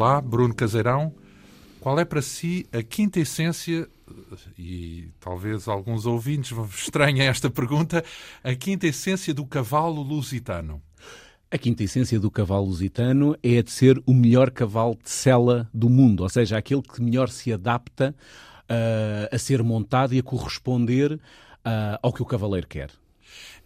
Olá, Bruno Caseirão. Qual é para si a quinta essência, e talvez alguns ouvintes estranhem esta pergunta, a quinta essência do cavalo lusitano? A quinta essência do cavalo lusitano é a de ser o melhor cavalo de sela do mundo, ou seja, aquele que melhor se adapta uh, a ser montado e a corresponder uh, ao que o cavaleiro quer.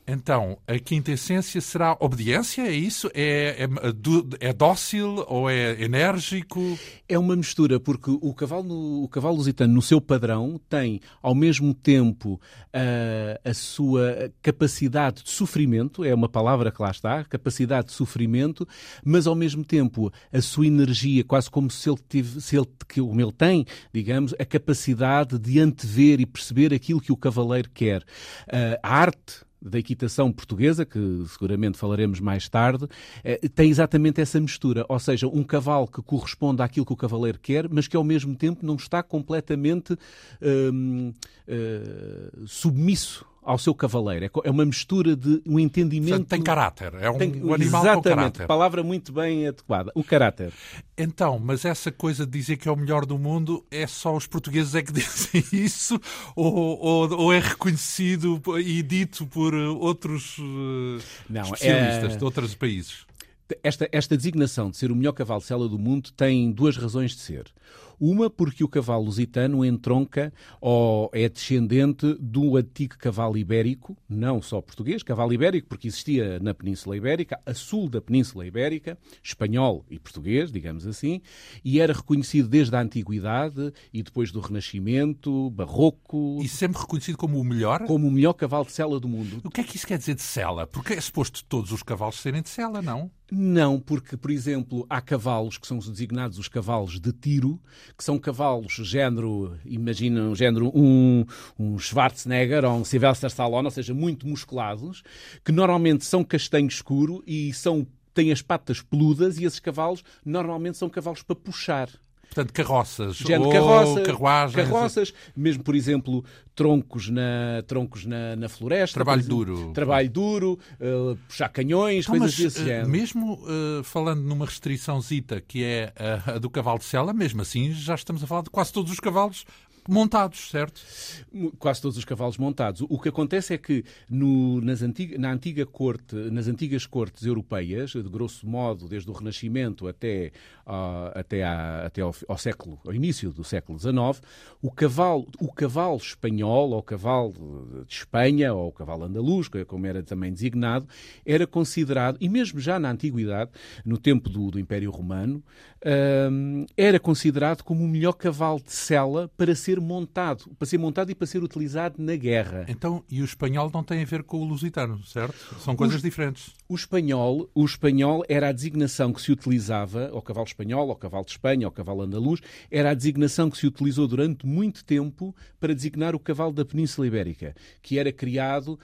Então, a quinta essência será obediência? É isso? É, é, é, dócil ou é enérgico? É uma mistura, porque o cavalo, o cavalo lusitano, no seu padrão, tem ao mesmo tempo a, a sua capacidade de sofrimento, é uma palavra que lá está, capacidade de sofrimento, mas ao mesmo tempo a sua energia, quase como se ele, tive, se ele como ele tem, digamos, a capacidade de antever e perceber aquilo que o cavaleiro quer. A arte da equitação portuguesa, que seguramente falaremos mais tarde, eh, tem exatamente essa mistura. Ou seja, um cavalo que corresponde àquilo que o cavaleiro quer, mas que ao mesmo tempo não está completamente hum, uh, submisso ao seu cavaleiro. É, é uma mistura de um entendimento. Portanto, tem caráter. É um, tem, um animal exatamente, com caráter. Palavra muito bem adequada. O caráter. Então, mas essa coisa de dizer que é o melhor do mundo é só os portugueses é que dizem isso ou, ou, ou é reconhecido e dito por outros uh, Não, especialistas é... de outros países? Esta, esta designação de ser o melhor cavalo de sela do mundo tem duas razões de ser. Uma porque o cavalo lusitano entronca ou é descendente do antigo cavalo ibérico, não só português, cavalo ibérico, porque existia na Península Ibérica, a sul da Península Ibérica, espanhol e português, digamos assim, e era reconhecido desde a Antiguidade e depois do Renascimento, Barroco. E sempre reconhecido como o melhor? Como o melhor cavalo de sela do mundo. O que é que isso quer dizer de sela? Porque é suposto todos os cavalos serem de sela, não? Não, porque, por exemplo, há cavalos que são designados os cavalos de tiro, que são cavalos género, imagina, género um, um Schwarzenegger ou um Sylvester Stallone, ou seja, muito musculados, que normalmente são castanho escuro e são têm as patas peludas e esses cavalos normalmente são cavalos para puxar. Portanto, carroças. Género, carroça, carruagens. Carroças, mesmo, por exemplo, troncos na, troncos na, na floresta. Trabalho duro. Trabalho duro, uh, puxar canhões, então, coisas mas, desse uh, género. Mesmo uh, falando numa restriçãozita que é a, a do cavalo de sela, mesmo assim já estamos a falar de quase todos os cavalos montados, certo? Quase todos os cavalos montados. O que acontece é que no, nas antiga, na antiga corte, nas antigas cortes europeias, de grosso modo, desde o Renascimento até, uh, até, à, até ao, ao, século, ao início do século XIX, o cavalo, o cavalo espanhol, ou o cavalo de Espanha, ou o cavalo andaluz, como era também designado, era considerado, e mesmo já na antiguidade, no tempo do, do Império Romano, era considerado como o melhor cavalo de sela para ser ser montado, para ser montado e para ser utilizado na guerra. Então, e o espanhol não tem a ver com o lusitano, certo? São coisas o, diferentes. O espanhol, o espanhol era a designação que se utilizava, ao cavalo espanhol, ao cavalo de Espanha, ao cavalo andaluz, era a designação que se utilizou durante muito tempo para designar o cavalo da Península Ibérica, que era criado uh,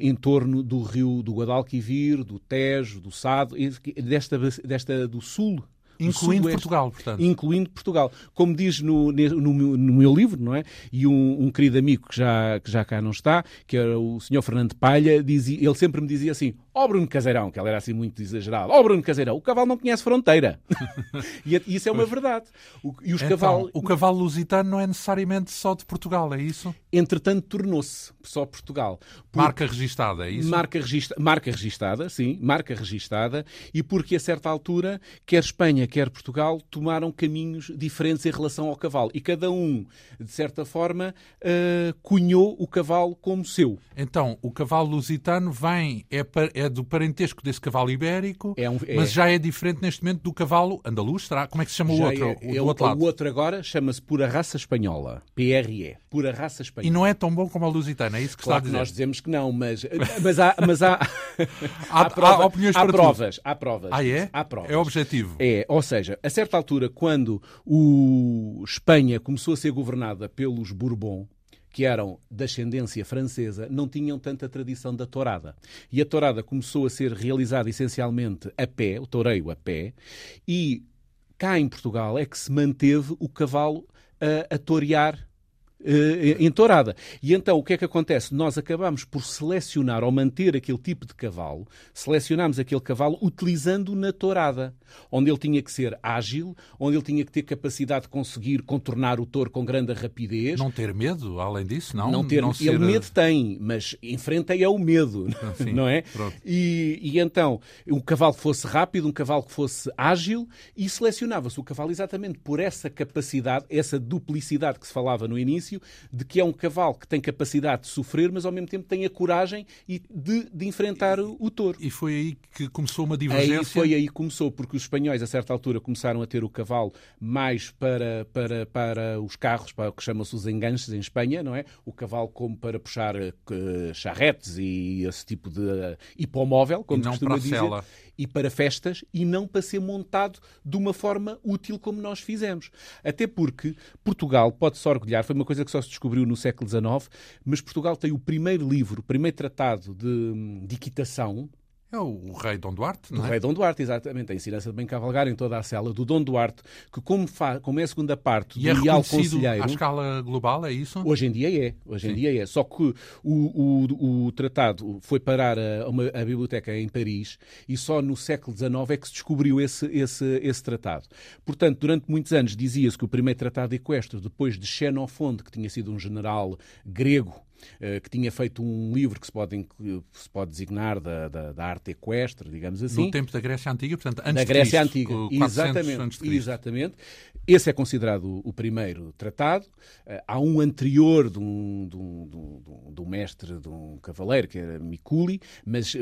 em torno do rio do Guadalquivir, do Tejo, do Sado, desta, desta do sul Incluindo Portugal, portanto. Incluindo Portugal. Como diz no, no, no, meu livro, não é? E um, um, querido amigo que já, que já cá não está, que era o senhor Fernando Palha, dizia, ele sempre me dizia assim: Ó oh, Bruno Caseirão, que ele era assim muito exagerado, ó oh, Bruno Caseirão, o cavalo não conhece fronteira. e isso é uma verdade. O, e os então, cavalos... O cavalo lusitano não é necessariamente só de Portugal, é isso? Entretanto, tornou-se só Portugal. Por... Marca registada, é isso? Marca, regista... marca registada, sim, marca registada, e porque a certa altura, quer Espanha, quer Portugal, tomaram caminhos diferentes em relação ao cavalo. E cada um, de certa forma, uh, cunhou o cavalo como seu. Então, o cavalo lusitano vem, é, é do parentesco desse cavalo ibérico, é um, é... mas já é diferente neste momento do cavalo andaluz, será? Como é que se chama o outro? É, o, do outro lado? o outro agora chama-se Pura Raça Espanhola, PRE, Pura Raça Espanhola. E não é tão bom como a lusitana, é isso que claro está a dizer? nós dizemos que não, mas, mas há... Mas há... há, há, prova, há opiniões há provas, há provas. Ah, é? Há provas. É objetivo. É, ou seja, a certa altura, quando o Espanha começou a ser governada pelos Bourbon, que eram de ascendência francesa, não tinham tanta tradição da tourada. E a tourada começou a ser realizada essencialmente a pé, o toureio a pé, e cá em Portugal é que se manteve o cavalo a, a torear uh, em tourada. E então o que é que acontece? Nós acabamos por selecionar ou manter aquele tipo de cavalo, selecionamos aquele cavalo utilizando na tourada, onde ele tinha que ser ágil, onde ele tinha que ter capacidade de conseguir contornar o touro com grande rapidez. Não ter medo, além disso, não? Não ter, não ele medo tem, mas enfrenta é o medo, Enfim, não é? E, e, então, um cavalo que fosse rápido, um cavalo que fosse ágil, e selecionava-se o cavalo exatamente por essa capacidade, essa duplicidade que se falava no início, de que é um cavalo que tem capacidade de sofrer, mas ao mesmo tempo tem a coragem de, de enfrentar o, o touro. E foi aí que começou uma divergência? Aí foi aí que começou, porque os espanhóis, a certa altura, começaram a ter o cavalo mais para, para, para os carros, para o que chamam-se os enganches em Espanha, não é? O cavalo como para puxar uh, charretes e esse tipo de uh, hipomóvel, como e não costuma dizer. Cela. E para festas e não para ser montado de uma forma útil como nós fizemos. Até porque Portugal pode-se orgulhar, foi uma coisa que só se descobriu no século XIX, mas Portugal tem o primeiro livro, o primeiro tratado de, de equitação, é o, rei Dom Duarte, não é? O rei Dom Duarte, exatamente. A ensinança de bem cavalgar em toda a cela do Dom Duarte, que como, fa... como é a segunda parte e do é Conselheiro... à escala global, é isso? Hoje em dia é. Hoje em dia é. Só que o, o, o tratado foi parar a, uma, a biblioteca em Paris e só no século XIX é que se descobriu esse, esse, esse tratado. Portanto, durante muitos anos dizia-se que o primeiro tratado equestre, depois de Xenofonte, que tinha sido um general grego que tinha feito um livro que se pode, se pode designar da, da, da, arte equestre, digamos assim. No tempo da Grécia Antiga, portanto, antes da Grécia Cristo, Antiga, exatamente, exatamente. Esse é considerado o primeiro tratado. Eh, há um anterior de um, de um, de um, de um mestre, de um cavaleiro, que era Miculi, mas eh,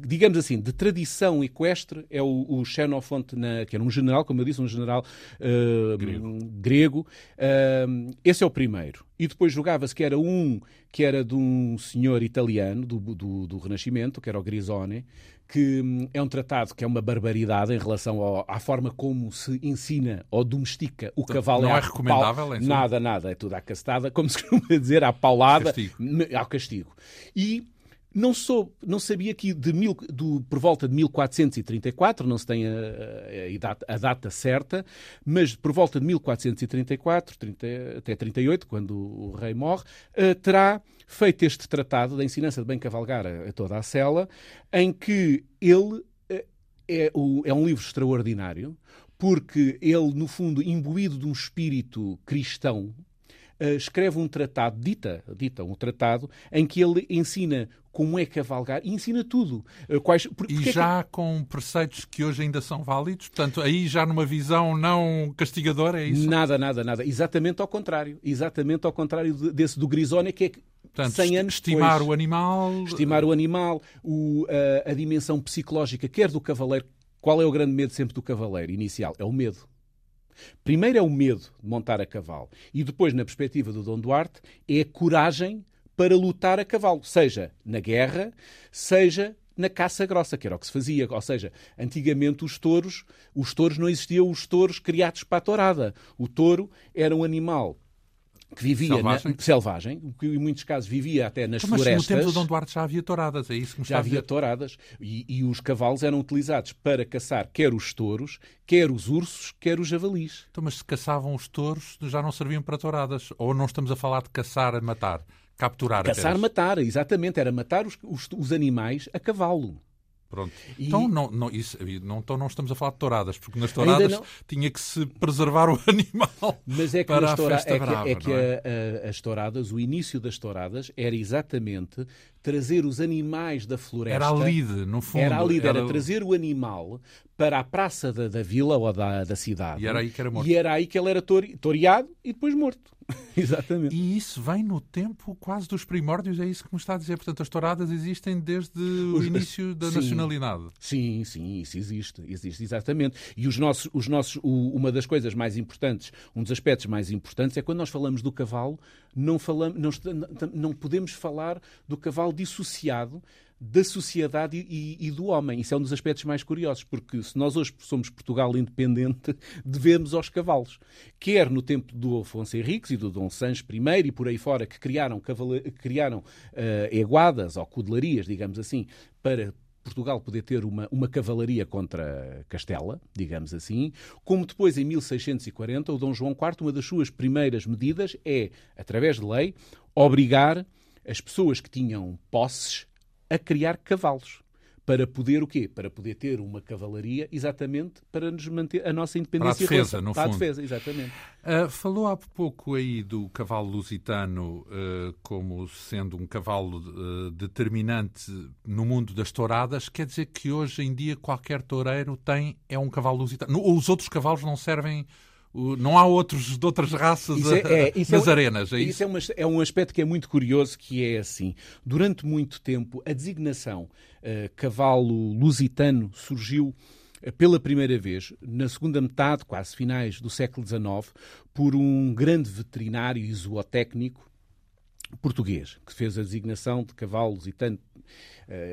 digamos assim, de tradição equestre é o, o Xenofonte, na, que era um general, como eu disse, um general uh, grego. grego. Uh, esse é o primeiro. E depois julgava-se que era um que era de um senhor italiano do, do, do Renascimento, que era o Grisone, que hum, é um tratado que é uma barbaridade em relação ao, à forma como se ensina ou domestica o cavalo. Não é, é recomendável? Pau, nada, nada. É tudo à castada, como se costuma dizer, à paulada, castigo. ao castigo. E não, sou, não sabia que de mil, do, por volta de 1434, não se tem a, a, a, data certa, mas por volta de 1434, 30, até 38, quando o rei morre, uh, terá feito este tratado da ensinança de bem cavalgar a, a toda a cela, em que ele uh, é, o, é um livro extraordinário, porque ele, no fundo, imbuído de um espírito cristão, escreve um tratado, dita, dita um tratado, em que ele ensina como é cavalgar e ensina tudo. Eh, quais, por, e já é que... com preceitos que hoje ainda são válidos? Portanto, aí já numa visão não castigadora, é isso? Nada, nada, nada. Exatamente ao contrário. Exatamente ao contrário desse do Grisone, que é Portanto, 100 anos estimar depois, o animal. Estimar o animal, o, a, a dimensão psicológica, quer do cavaleiro. Qual é o grande medo sempre do cavaleiro inicial? É o medo. Primeiro é o medo de montar a cavalo. E depois, na perspectiva do Dom Duarte, é a coragem para lutar a cavalo, seja na guerra, seja na caça grossa, que era o que se fazia. Ou seja, antigamente os touros, os touros não existiam os touros criados para a tourada. O touro era um animal que vivia selvagem. Na, selvagem, que em muitos casos vivia até nas então, mas florestas. Mas no tempo do Dom Duarte já havia touradas, é isso que me Já havia touradas e, e, os cavalos eram utilizados para caçar quer os touros, quer os ursos, quer os javalis. Então, mas se caçavam os touros, já não serviam para touradas? Ou não estamos a falar de caçar a matar? Capturar Caçar, apenas. matar, exatamente. Era matar os, os, os animais a cavalo. Pronto. E... Então, não, não, isso, não, então não estamos a falar de touradas, porque nas touradas tinha que se preservar o animal Mas é que para a festa é que, brava, é que é? a, a, as touradas, o início das touradas era exatamente trazer os animais da floresta. Era a lide, no fundo. Era a lide, era, era trazer o animal para a praça da, da vila ou da, da cidade. E era aí que era morto. E era aí que ele era toreado e depois morto. Exatamente. E isso vem no tempo quase dos primórdios, é isso que me está a dizer. Portanto, as touradas existem desde o início da sim, nacionalidade. Sim, sim, isso existe. Existe, exatamente. E os nossos, os nossos, o, uma das coisas mais importantes, um dos aspectos mais importantes é quando nós falamos do cavalo, não, falamos, não, não podemos falar do cavalo dissociado da sociedade e, e, do homem. Isso é um dos aspectos mais curiosos, porque se nós hoje somos Portugal independente, devemos aos cavalos. Quer no tempo do Afonso Henriques e do Dom Sancho I e por aí fora, que criaram, criaram uh, eguadas ou cudelarias, digamos assim, para Portugal poder ter uma, uma cavalaria contra Castela, digamos assim, como depois, em 1640, o Dom João IV, uma das suas primeiras medidas é, através de lei, obrigar as pessoas que tinham posses a criar cavalos para poder o quê? Para poder ter uma cavalaria, exatamente para nos manter a nossa independência. Para a defesa, no para fundo. a defesa, exatamente. Uh, falou há pouco aí do cavalo lusitano uh, como sendo um cavalo uh, determinante no mundo das touradas. Quer dizer que hoje em dia qualquer toureiro tem é um cavalo lusitano. Os outros cavalos não servem não há outros de outras raças isso é, é, isso nas é, arenas, é isso? Isso é, uma, é, um aspecto que é muito curioso, que é assim. Durante muito tempo, a designação uh, cavalo lusitano surgiu uh, pela primeira vez, na segunda metade, quase finais do século XIX, por um grande veterinário e zootécnico português, que fez a designação de cavalo lusitano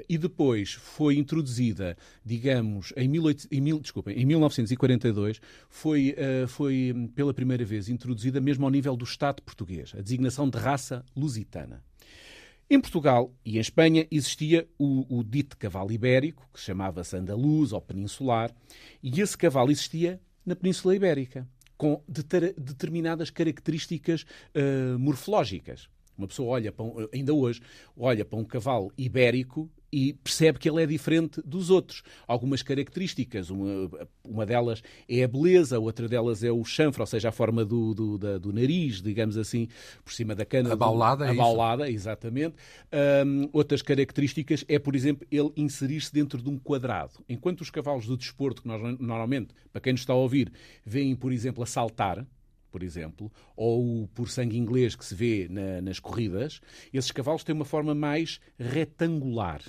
e depois foi introduzida, digamos, em, 18, em, mil, desculpem, em 1942, foi, uh, foi pela primeira vez introduzida mesmo ao nível do Estado português, a designação de raça lusitana. Em Portugal e em Espanha existia o, o dito cavalo ibérico, que chamava-se andaluz ou peninsular, e esse cavalo existia na Península Ibérica, com determinadas características uh, morfológicas. Uma pessoa olha para um, ainda hoje, olha para um cavalo ibérico e percebe que ele é diferente dos outros. Algumas características, uma, uma delas é a beleza, outra delas é o chanfre, ou seja, a forma do, do, da, do nariz, digamos assim, por cima da cana. A baulada, do, é A baulada, exatamente. Um, outras características é, por exemplo, ele inserir-se dentro de um quadrado. Enquanto os cavalos do desporto, que nós normalmente, para quem nos está a ouvir, veem, por exemplo, a saltar, por exemplo, ou por sangue inglês que se vê na, nas corridas, esses cavalos têm uma forma mais retangular.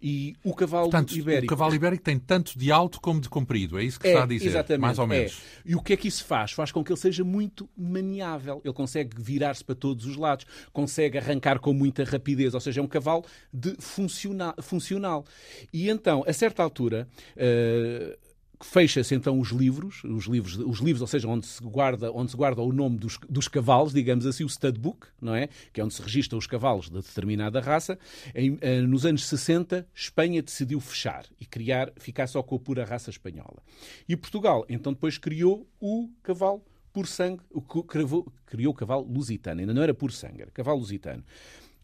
E o cavalo Portanto, ibérico. O cavalo ibérico tem tanto de alto como de comprido, é isso que é, está a dizer? Exatamente. Mais ou menos. É. E o que é que isso faz? Faz com que ele seja muito maniável. Ele consegue virar-se para todos os lados, consegue arrancar com muita rapidez, ou seja, é um cavalo de funcional. funcional. E então, a certa altura. Uh, fecha-se então os livros, os livros, os livros, ou seja, onde se guarda, onde se guarda o nome dos, dos cavalos, digamos assim, o stud book, não é? Que é onde se registram os cavalos de determinada raça. Em, eh, nos anos 60, Espanha decidiu fechar e criar, ficar só com a pura raça espanhola. E Portugal, então, depois criou o cavalo por sangue, o, criou o cavalo lusitano, ainda não era por sangue, era cavalo lusitano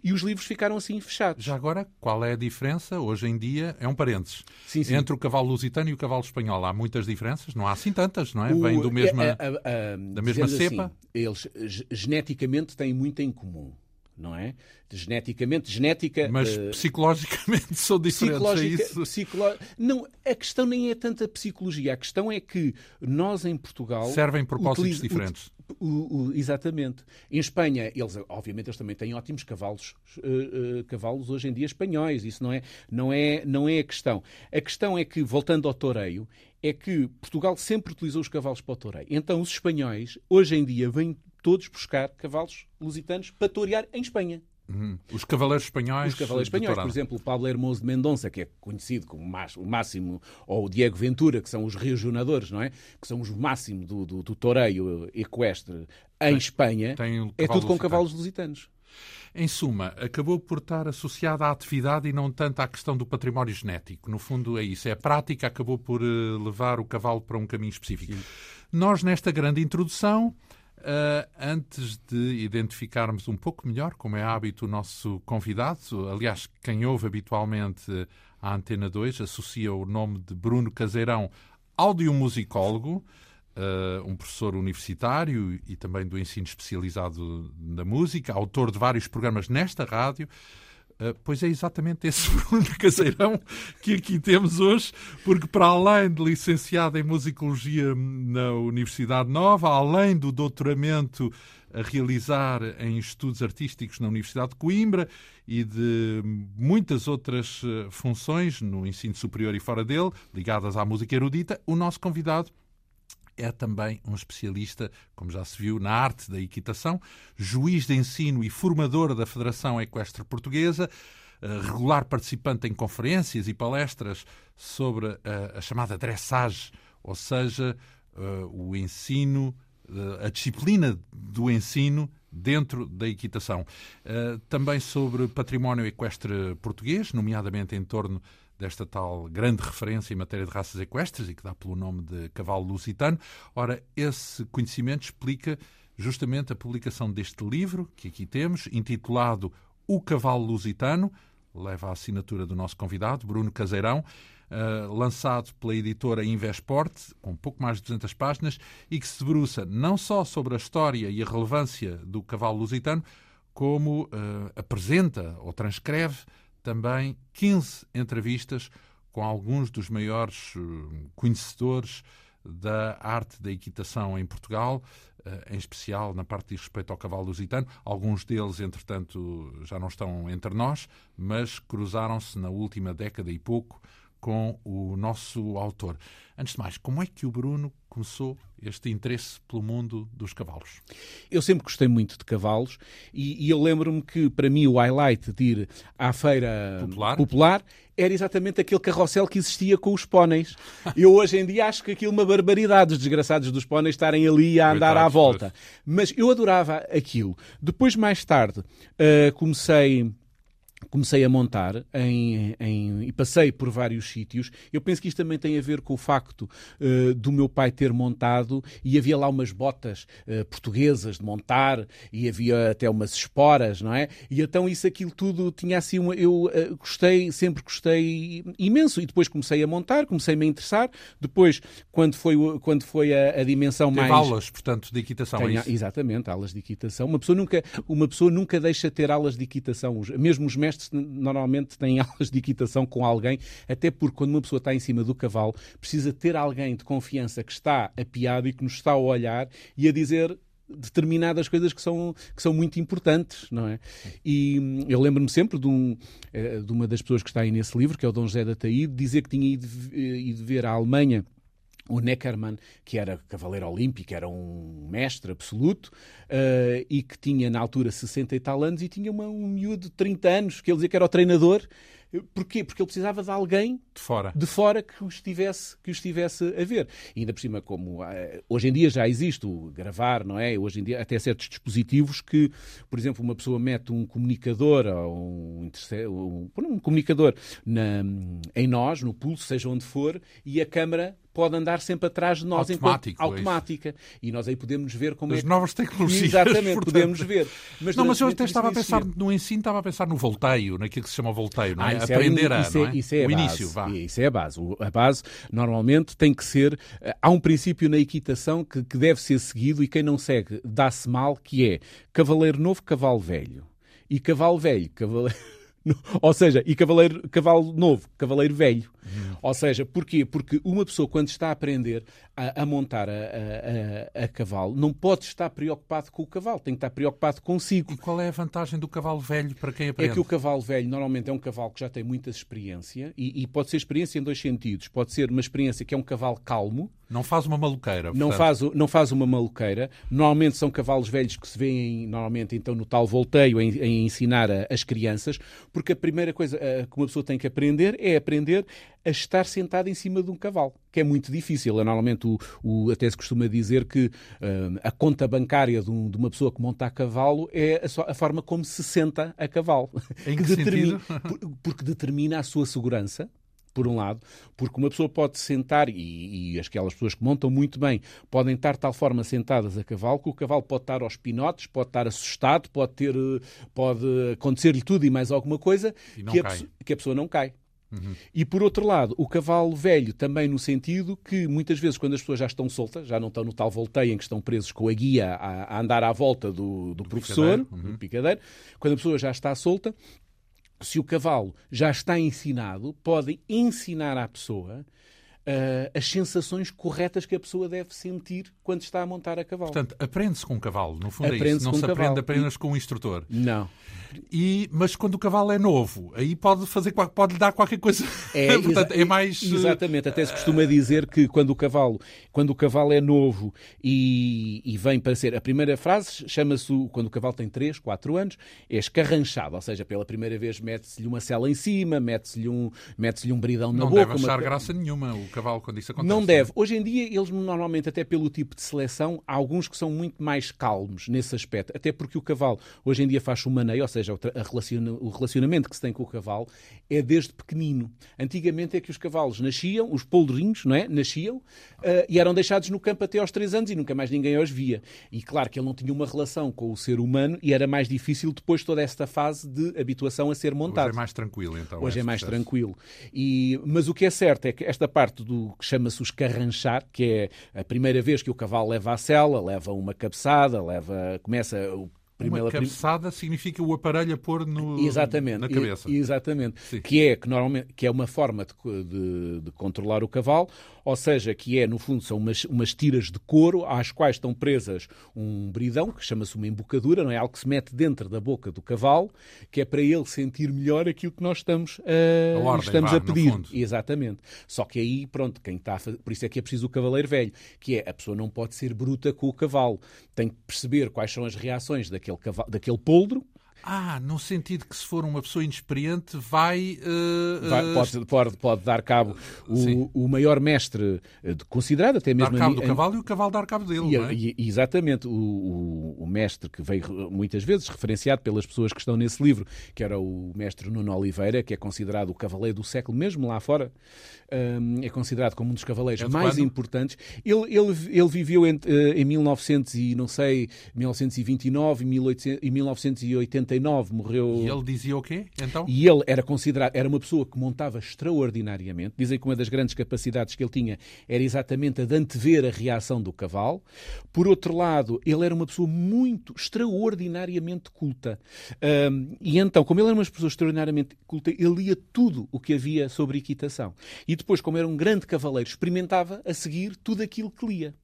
e os livros ficaram assim fechados. Já agora, qual é a diferença hoje em dia? É um parênteses. Sim, sim. Entre o cavalo lusitano e o cavalo espanhol. Há muitas diferenças? Não há assim tantas, não é? Vêm do mesma, a, a, a, da mesma cepa? Assim, eles geneticamente têm muito em comum não é? Geneticamente, genética. Mas uh, psicologicamente são diferentes. É isso? Psicolo... Não, a questão nem é tanta psicologia. A questão é que nós em Portugal. Servem propósitos diferentes. O, o, exatamente. Em Espanha, eles, obviamente, eles também têm ótimos cavalos, uh, uh, cavalos hoje em dia espanhóis. Isso não é, não, é, não é a questão. A questão é que, voltando ao toureio, é que Portugal sempre utilizou os cavalos para o toureio. Então, os espanhóis, hoje em dia, vêm todos buscar cavalos lusitanos para torear em Espanha. Uhum. Os cavaleiros espanhóis. Os cavaleiros espanhóis, por exemplo, o Pablo Hermoso de Mendonça, que é conhecido como o máximo, ou o Diego Ventura, que são os regionadores, não é? Que são os máximos do, do, do toreio equestre em tem, Espanha. Tem é tudo com cavalos lusitanos. Em suma, acabou por estar associada à atividade e não tanto à questão do património genético. No fundo, é isso. É a prática, acabou por eh, levar o cavalo para um caminho específico. Sim. Nós, nesta grande introdução, Uh, antes de identificarmos um pouco melhor, como é hábito, o nosso convidado, aliás, quem ouve habitualmente a Antena 2 associa o nome de Bruno Caseirão, audiomusicólogo, uh, um professor universitário e também do ensino especializado na música, autor de vários programas nesta rádio. Uh, pois é exatamente esse Bruno Caseirão que aqui temos hoje, porque para além de licenciado em Musicologia na Universidade Nova, além do doutoramento a realizar em estudos artísticos na Universidade de Coimbra e de muitas outras uh, funções no ensino superior e fora dele, ligadas à música erudita, o nosso convidado é também um especialista, como já se viu, na arte da equitação, juiz de ensino e formador da Federação Equestre Portuguesa, eh, regular participante em conferências e palestras sobre a, eh, a chamada dressage, ou seja, uh, o ensino, a disciplina do ensino dentro da equitação. Também sobre património equestre português, nomeadamente em torno desta tal grande referência em matéria de raças equestres e que dá pelo nome de cavalo lusitano. Ora, esse conhecimento explica justamente a publicação deste livro que aqui temos, intitulado O Cavalo Lusitano, leva a assinatura do nosso convidado, Bruno Caseirão, uh, lançado pela editora Invesport, com pouco mais de 200 páginas, e que se debruça não só sobre a história e a relevância do cavalo lusitano, como uh, apresenta ou transcreve também 15 entrevistas com alguns dos maiores uh, conhecedores da arte da equitação em Portugal, em especial na parte de respeito ao cavalo lusitano. Alguns deles, entretanto, já não estão entre nós, mas cruzaram-se na última década e pouco com o nosso autor. Antes de mais, como é que o Bruno começou este interesse pelo mundo dos cavalos? Eu sempre gostei muito de cavalos e, e eu lembro-me que, para mim, o highlight de ir à feira popular, popular era exatamente aquele carrossel que existia com os póneis. Eu hoje em dia acho que aquilo é uma barbaridade, os desgraçados dos póneis estarem ali a andar à volta. Mas eu adorava aquilo. Depois, mais tarde, uh, comecei comecei a montar em, em, e passei por vários sítios. Eu penso que isto também tem a ver com o facto uh, do meu pai ter montado e havia lá umas botas uh, portuguesas de montar e havia até umas esporas, não é? E então isso, aquilo tudo tinha assim uma... Eu uh, gostei, sempre gostei imenso e depois comecei a montar, comecei-me a interessar. Depois, quando foi, quando foi a, a dimensão Teve mais... aulas, portanto, de equitação, é isso? Exatamente, aulas de equitação. Uma pessoa, nunca, uma pessoa nunca deixa de ter aulas de equitação. Mesmo os mestres normalmente têm aulas de equitação com alguém, até porque quando uma pessoa está em cima do cavalo, precisa ter alguém de confiança que está apiado e que nos está a olhar e a dizer determinadas coisas que são, que são muito importantes, não é? E eu lembro-me sempre de, um, eh, de, uma das pessoas que está aí nesse livro, que é o Dom José da Taíde, dizer que tinha ido, eh, ido ver a Alemanha o Neckermann, que era cavaleiro olímpico, era um mestre absoluto uh, e que tinha na altura 60 e tal anos e tinha uma, um miúdo de 30 anos, que ele dizia que era o treinador. Porquê? Porque ele precisava de alguém de fora, de fora que, o estivesse, que o estivesse a ver. E ainda por cima, como uh, hoje em dia já existe o gravar, não é? Hoje em dia até certos dispositivos que, por exemplo, uma pessoa mete um comunicador ou um, um, um comunicador na, em nós, no pulso, seja onde for, e a câmara pode andar sempre atrás de nós Automático, enquanto automática. E nós aí podemos ver como As é que... novas tecnologias. Exatamente, portanto... podemos ver. Mas não, mas eu até estava a pensar no ensino, estava a pensar no volteio, naquilo que se chama volteio, não é? Ah, Aprender é, a. Isso é, é? Isso é o base, início, vá. Isso é a base. A base, normalmente, tem que ser. Eh, há um princípio na equitação que, que deve ser seguido e quem não segue dá-se mal, que é cavaleiro novo, cavalo velho. E cavalo velho, cavaleiro. Ou seja, e cavaleiro, cavalo novo, cavaleiro velho. Ou seja, porquê? Porque uma pessoa, quando está a aprender a, a montar a, a, a, cavalo, não pode estar preocupado com o cavalo, tem que estar preocupado consigo. E qual é a vantagem do cavalo velho para quem aprende? É que o cavalo velho normalmente é um cavalo que já tem muita experiência e, e pode ser experiência em dois sentidos. Pode ser uma experiência que é um cavalo calmo, não faz uma maluqueira. Não faz, não faz uma maluqueira. Normalmente são cavalos velhos que se vêem normalmente então no tal volteio em, em ensinar a, as crianças, porque a primeira coisa a, que uma pessoa tem que aprender é aprender a estar sentado em cima de um cavalo, que é muito difícil. É, normalmente o, o, até se costuma dizer que uh, a conta bancária de, um, de, uma pessoa que monta a cavalo é a, a forma como se senta a cavalo. Em que, que determina, porque determina a sua segurança, por um lado, porque uma pessoa pode sentar, e, e aquelas pessoas que montam muito bem podem estar de tal forma sentadas a cavalo que o cavalo pode estar aos pinotes, pode estar assustado, pode ter, pode acontecer-lhe tudo e mais alguma coisa que a, que a, pessoa não cai. Uhum. E por outro lado, o cavalo velho também no sentido que muitas vezes quando as pessoas já estão soltas, já não estão no tal volteio em que estão presos com a guia a, a andar à volta do, do, do professor, picadeiro. Uhum. do picadeiro, quando a pessoa já está solta, se o cavalo já está ensinado, podem ensinar à pessoa uh, as sensações corretas que a pessoa deve sentir quando está a montar a cavalo. Portanto, aprende-se com o cavalo, no fundo aprende é isso. Não se aprende apenas com o instrutor. Não. E, mas quando o cavalo é novo, aí pode fazer pode dar qualquer coisa. É, Portanto, é mais exatamente. Até se costuma dizer que quando o cavalo quando o cavalo é novo e, e vem para ser a primeira frase chama-se quando o cavalo tem 3, 4 anos é escarranchado, ou seja, pela primeira vez mete-se-lhe uma cela em cima, mete-se-lhe um mete-se-lhe um bridão na não boca. Não deve achar uma... graça nenhuma o cavalo quando isso acontece. Não deve. Hoje em dia, eles normalmente, até pelo tipo de seleção, há alguns que são muito mais calmos nesse aspecto. Até porque o cavalo, hoje em dia, faz o maneio, ou seja, o relacionamento que se tem com o cavalo é desde pequenino. Antigamente é que os cavalos nasciam, os poldrinhos, não é? Nasciam uh, e eram deixados no campo até aos 3 anos e nunca mais ninguém os via. E claro que ele não tinha uma relação com o ser humano e era mais difícil depois toda esta fase de habituação a ser montado. Hoje é mais tranquilo, então. Hoje é mais processo. tranquilo. E, mas o que é certo é que esta parte do que chama-se os carranchar, que é a primeira vez que o cavalo leva a sela, leva uma cabeçada, leva, começa o Primeira, uma cabeçada prim... significa o aparelho a pôr no, exatamente, na cabeça. exatamente. Sim. Que é, que, normalmente, que é uma forma de, de, de, controlar o cavalo, ou seja, que é, no fundo, são umas, umas tiras de couro às quais estão presas um bridão, que chama-se uma embocadura, não é? Algo que se mete dentro da boca do cavalo, que é para ele sentir melhor aquilo que nós estamos a, a, ordem, estamos vá, a pedir. Exatamente. Só que aí, pronto, quem está a fazer... Por isso é que é preciso o cavaleiro velho, que é a pessoa não pode ser bruta com o cavalo. Tem que perceber quais são as reações daquele, cavalo, daquele poldro, ah, no sentido que se for uma pessoa inexperiente vai... Uh, vai pode, pode, pode, dar cabo o, o maior mestre eh, considerado até mesmo... Dar cabo do cavalo e o cavalo dar cabo dele, e, não é? E, exatamente. O, o, o, mestre que veio muitas vezes referenciado pelas pessoas que estão nesse livro, que era o mestre Nuno Oliveira, que é considerado o cavaleiro do século, mesmo lá fora, um, é considerado como um dos cavaleiros é mais quando? importantes. Ele, ele, ele viveu em, uh, em 1900 e, não sei, 1929 e 1980 morreu. E ele dizia o quê, então? E ele era considerado, era uma pessoa que montava extraordinariamente. Dizem que uma das grandes capacidades que ele tinha era exatamente a de antever a reação do cavalo. Por outro lado, ele era uma pessoa muito, extraordinariamente culta. Um, e então, como ele era uma pessoa extraordinariamente culta, ele lia tudo o que havia sobre equitação. E depois, como era um grande cavaleiro, experimentava a seguir tudo aquilo que lia.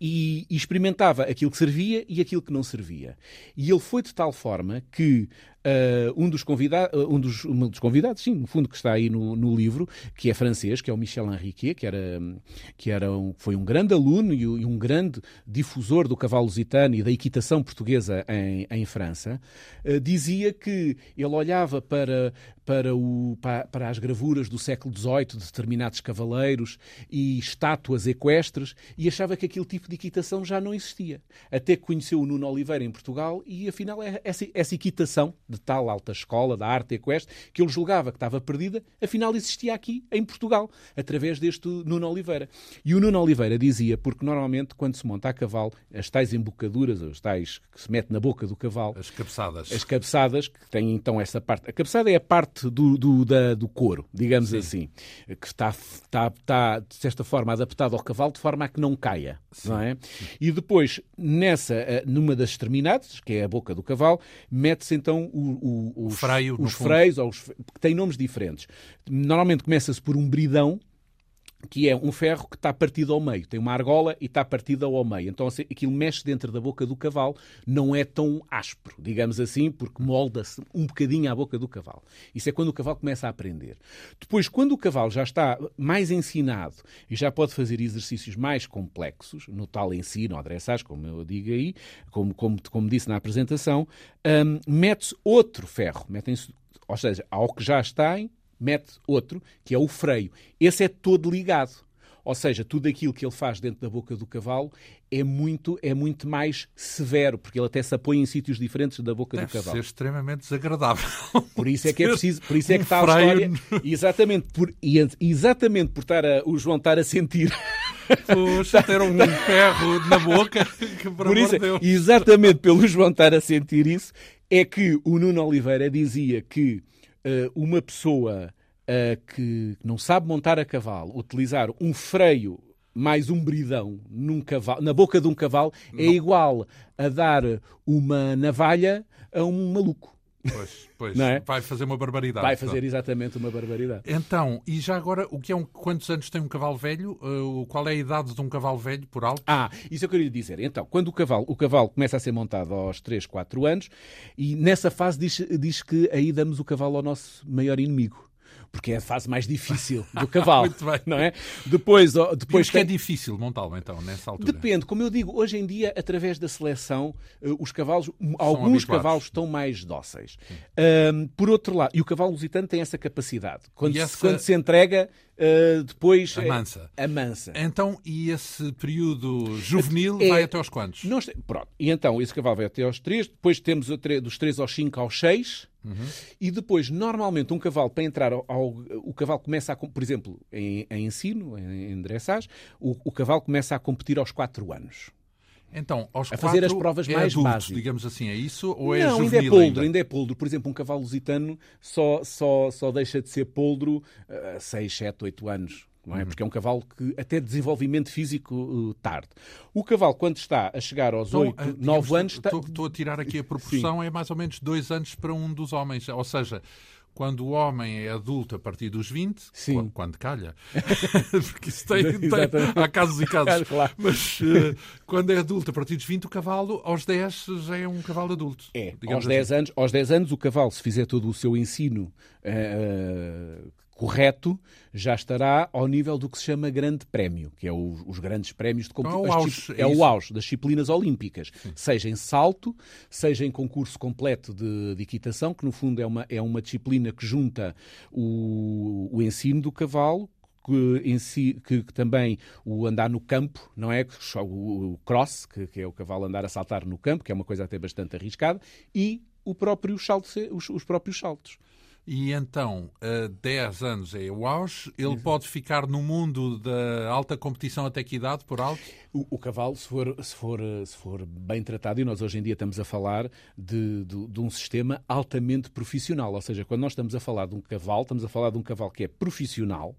E, experimentava aquilo que servia e aquilo que não servia. E ele foi de tal forma que Uh, um, dos convida um, dos, um dos convidados, sim, no fundo, que está aí no, no, livro, que é francês, que é o Michel Henriquet, que, era, que era um, foi um grande aluno e, e, um grande difusor do cavalo lusitano e da equitação portuguesa em, em França, uh, dizia que ele olhava para, para, o, para, para, as gravuras do século XVIII de determinados cavaleiros e estátuas equestres e achava que aquele tipo de equitação já não existia. Até que conheceu o Nuno Oliveira em Portugal e, afinal, é essa, essa equitação de tal alta escola da arte equestre que ele julgava que estava perdida, afinal existia aqui, em Portugal, através deste Nuno Oliveira. E o Nuno Oliveira dizia, porque normalmente quando se monta a cavalo, as tais embocaduras, as tais que se mete na boca do cavalo... As cabeçadas. As cabeçadas, que têm então essa parte... A cabeçada é a parte do, do, da, do couro, digamos Sim. assim, que está, está, está, de certa forma, adaptado ao cavalo de forma a que não caia, Sim. não é? E depois, nessa, eh, numa das extremidades, que é a boca do cavalo, mete-se então o o, os, freio, os freios, ou os, que têm nomes diferentes. Normalmente começa-se por um bridão, que é um ferro que está partido ao meio. Tem uma argola e está partida ao meio. Então assim, aquilo mexe dentro da boca do cavalo, não é tão áspero, digamos assim, porque molda-se um bocadinho à boca do cavalo. Isso é quando o cavalo começa a aprender. Depois, quando o cavalo já está mais ensinado e já pode fazer exercícios mais complexos, no tal ensino, adressage, como eu digo aí, como, como, como disse na apresentação, um, mete-se outro ferro, metem-se ou seja, ao que já está mete outro, que é o freio. Esse é todo ligado. Ou seja, tudo aquilo que ele faz dentro da boca do cavalo é muito, é muito mais severo, porque ele até se apoia em sítios diferentes da boca Deve do cavalo. ser extremamente desagradável. Por isso é que é preciso, por isso é que está a história. Exatamente por, exatamente por estar a, o João estar a sentir. Puxa, ter um ferro na boca. Que, por, isso, Deus. exatamente pelo João estar a sentir isso, é que o Nuno Oliveira dizia que uma pessoa uh, que não sabe montar a cavalo utilizar um freio mais um bridão num cavalo, na boca de um cavalo é não. é igual a dar uma navalha a um maluco. Pois, pois. É? Vai fazer uma barbaridade. Vai fazer exatamente uma barbaridade. Então, e já agora, o que é um, quantos anos tem um cavalo velho? Uh, qual é a idade de um cavalo velho, por alto? Ah, isso eu queria dizer. Então, quando o cavalo, o cavalo começa a ser montado aos 3, 4 anos, e nessa fase diz, diz que aí damos o cavalo ao nosso maior inimigo. Porque é a fase mais difícil do cavalo, não é? Depois, depois que é difícil montá-lo então nessa altura. Depende, como eu digo, hoje em dia através da seleção eh, os cavalos, São alguns habituados. cavalos estão mais dóceis. Um, por outro lado, e o cavalo lusitano tem essa capacidade. Quando, essa... quando se entrega, uh, depois amansa. É, amansa. Então, e esse período juvenil é, vai até aos quantos? Nós, pronto. E então, esse cavalo vai até aos 3, depois temos dos 3 aos 5 aos 6. Uhum. E depois, normalmente, um cavalo, para entrar ao, ao o cavalo começa a, por exemplo, em, em ensino, em, em dressage, o, o cavalo começa a competir aos 4 anos. Então, aos a fazer as provas é mais adultos, básicas. digamos assim, é isso? Ou é Não, ainda é poldro, ainda? ainda? é poldro. Por exemplo, um cavalo lusitano só, só, só deixa de ser poldro a 6, 7, 8 anos. Não é? Uhum. Porque é um cavalo que até desenvolvimento físico uh, tarde. O cavalo, quando está a chegar aos então, 8, uh, 9 anos. Estou, está... a tirar aqui a proporção, Sim. é mais ou menos 2 anos para um dos homens. Ou seja, quando o homem é adulto a partir dos 20, Sim. quando, calha, porque isso tem, tem há casos e casos, claro. mas uh, quando é adulto a partir dos 20, o cavalo aos 10 já é um cavalo adulto. É, aos 10, assim. anos, aos 10 anos o cavalo, se fizer todo o seu ensino uh, correto, já estará ao nível do que se chama Grande Prémio, que é o, os grandes prémios de competição. É o auge, é, é o auge das disciplinas olímpicas, Sim. seja em salto, seja em concurso completo de, de, equitação, que no fundo é uma, é uma disciplina que junta o, o ensino do cavalo que, em si, que, que, também o andar no campo, não é? O cross, que, que, é o cavalo andar a saltar no campo, que é uma coisa até bastante arriscada, e o próprio salto, os, os próprios saltos e então, a 10 anos é o auge, ele pode ficar no mundo da alta competição até que idade, por alto? O, o, cavalo, se for, se, for, se for bem tratado, e nós hoje em dia estamos a falar de, de, de, um sistema altamente profissional, ou seja, quando nós estamos a falar de um cavalo, estamos a falar de um cavalo que é profissional,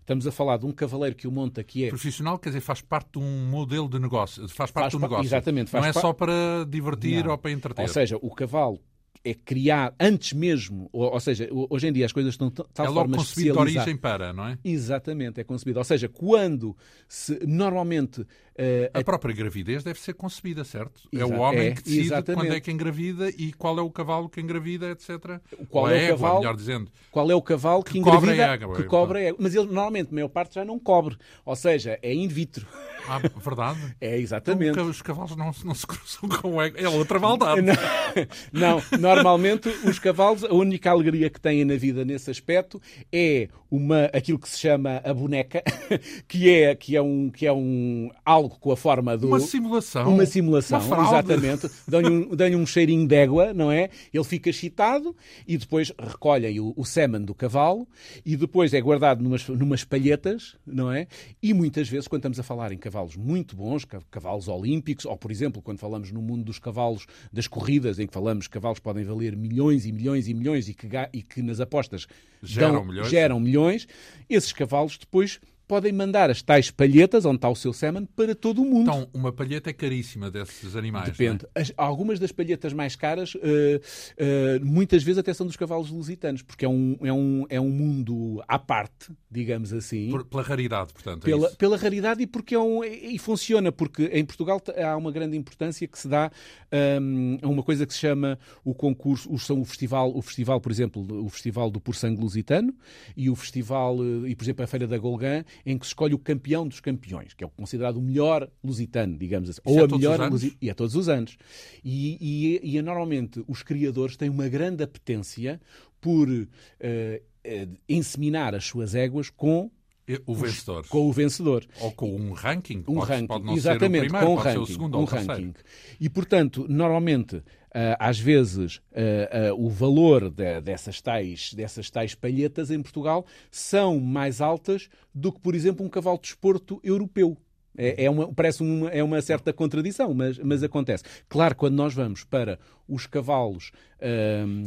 Estamos a falar de um cavaleiro que o monta que é. Profissional, quer dizer, faz parte de um modelo de negócio. Faz parte faz do negócio. Exatamente. Não é só para divertir Não. ou para entreter. Ou seja, o cavalo é criar antes mesmo, ou, ou, seja, hoje em dia as coisas estão de tal é forma concebido de origem para, não é? Exatamente, é concebido. Ou seja, quando se normalmente Uh, a, a, própria gravidez deve ser concebida, certo? é o homem é, que decide exatamente. quando é que engravida e qual é o cavalo que engravida, etc. Qual Ou é, o cavalo, melhor dizendo. Qual é o cavalo que, que engravida, que cobra é, Mas ele normalmente, a maior parte já não cobre. Ou seja, é in vitro. Ah, verdade? É, exatamente. Então, os cavalos não, não se cruzam com o ego. É outra maldade. Não, não, normalmente os cavalos, a única alegria que têm na vida nesse aspecto é uma, aquilo que se chama a boneca, que é, que é, um, que é um, algo com a forma do. Uma simulação. Uma simulação, uma exatamente. Dão-lhe um, dão um cheirinho de égua, não é? Ele fica excitado e depois recolhem o, o semen do cavalo e depois é guardado numas, numas palhetas, não é? E muitas vezes, quando estamos a falar em cavalos muito bons, cavalos olímpicos, ou por exemplo, quando falamos no mundo dos cavalos das corridas, em que falamos que cavalos podem valer milhões e milhões e milhões e que, e que nas apostas geram dão, milhões. geram milhões milhões, esses cavalos depois podem mandar as tais palhetas, onde está o seu semen, para todo o mundo. Então, uma palheta é caríssima desses animais. Depende. É? As, algumas das palhetas mais caras, uh, uh, muitas vezes até são dos cavalos lusitanos, porque é um, é um, é um mundo à parte, digamos assim. Por, pela raridade, portanto. É pela, pela raridade e porque é um. E funciona, porque em Portugal há uma grande importância que se dá um, a uma coisa que se chama o concurso, o, são o festival, o festival, por exemplo, o Festival do Por Sangue Lusitano e o festival, eh, e por exemplo a Feira da Golgã, em que se escolhe o campeão dos campeões, que é considerado o melhor lusitano, digamos assim. Isso ou é a melhor E é todos os anos. E, e, e, normalmente os criadores têm uma grande apetência por uh, uh, inseminar as suas éguas com o vencedor. Com o vencedor. Ou com um ranking. Um pode, ranking. Pode não Exatamente, ser o primeiro, com um pode ranking, ser o segundo um ou o ranking. E, portanto, normalmente, às vezes uh, uh, o valor de, dessas, tais, dessas tais palhetas em Portugal são mais altas do que, por exemplo, um cavalo de esporto europeu. É, é uma, parece uma, é uma certa contradição, mas, mas acontece. Claro, quando nós vamos para os cavalos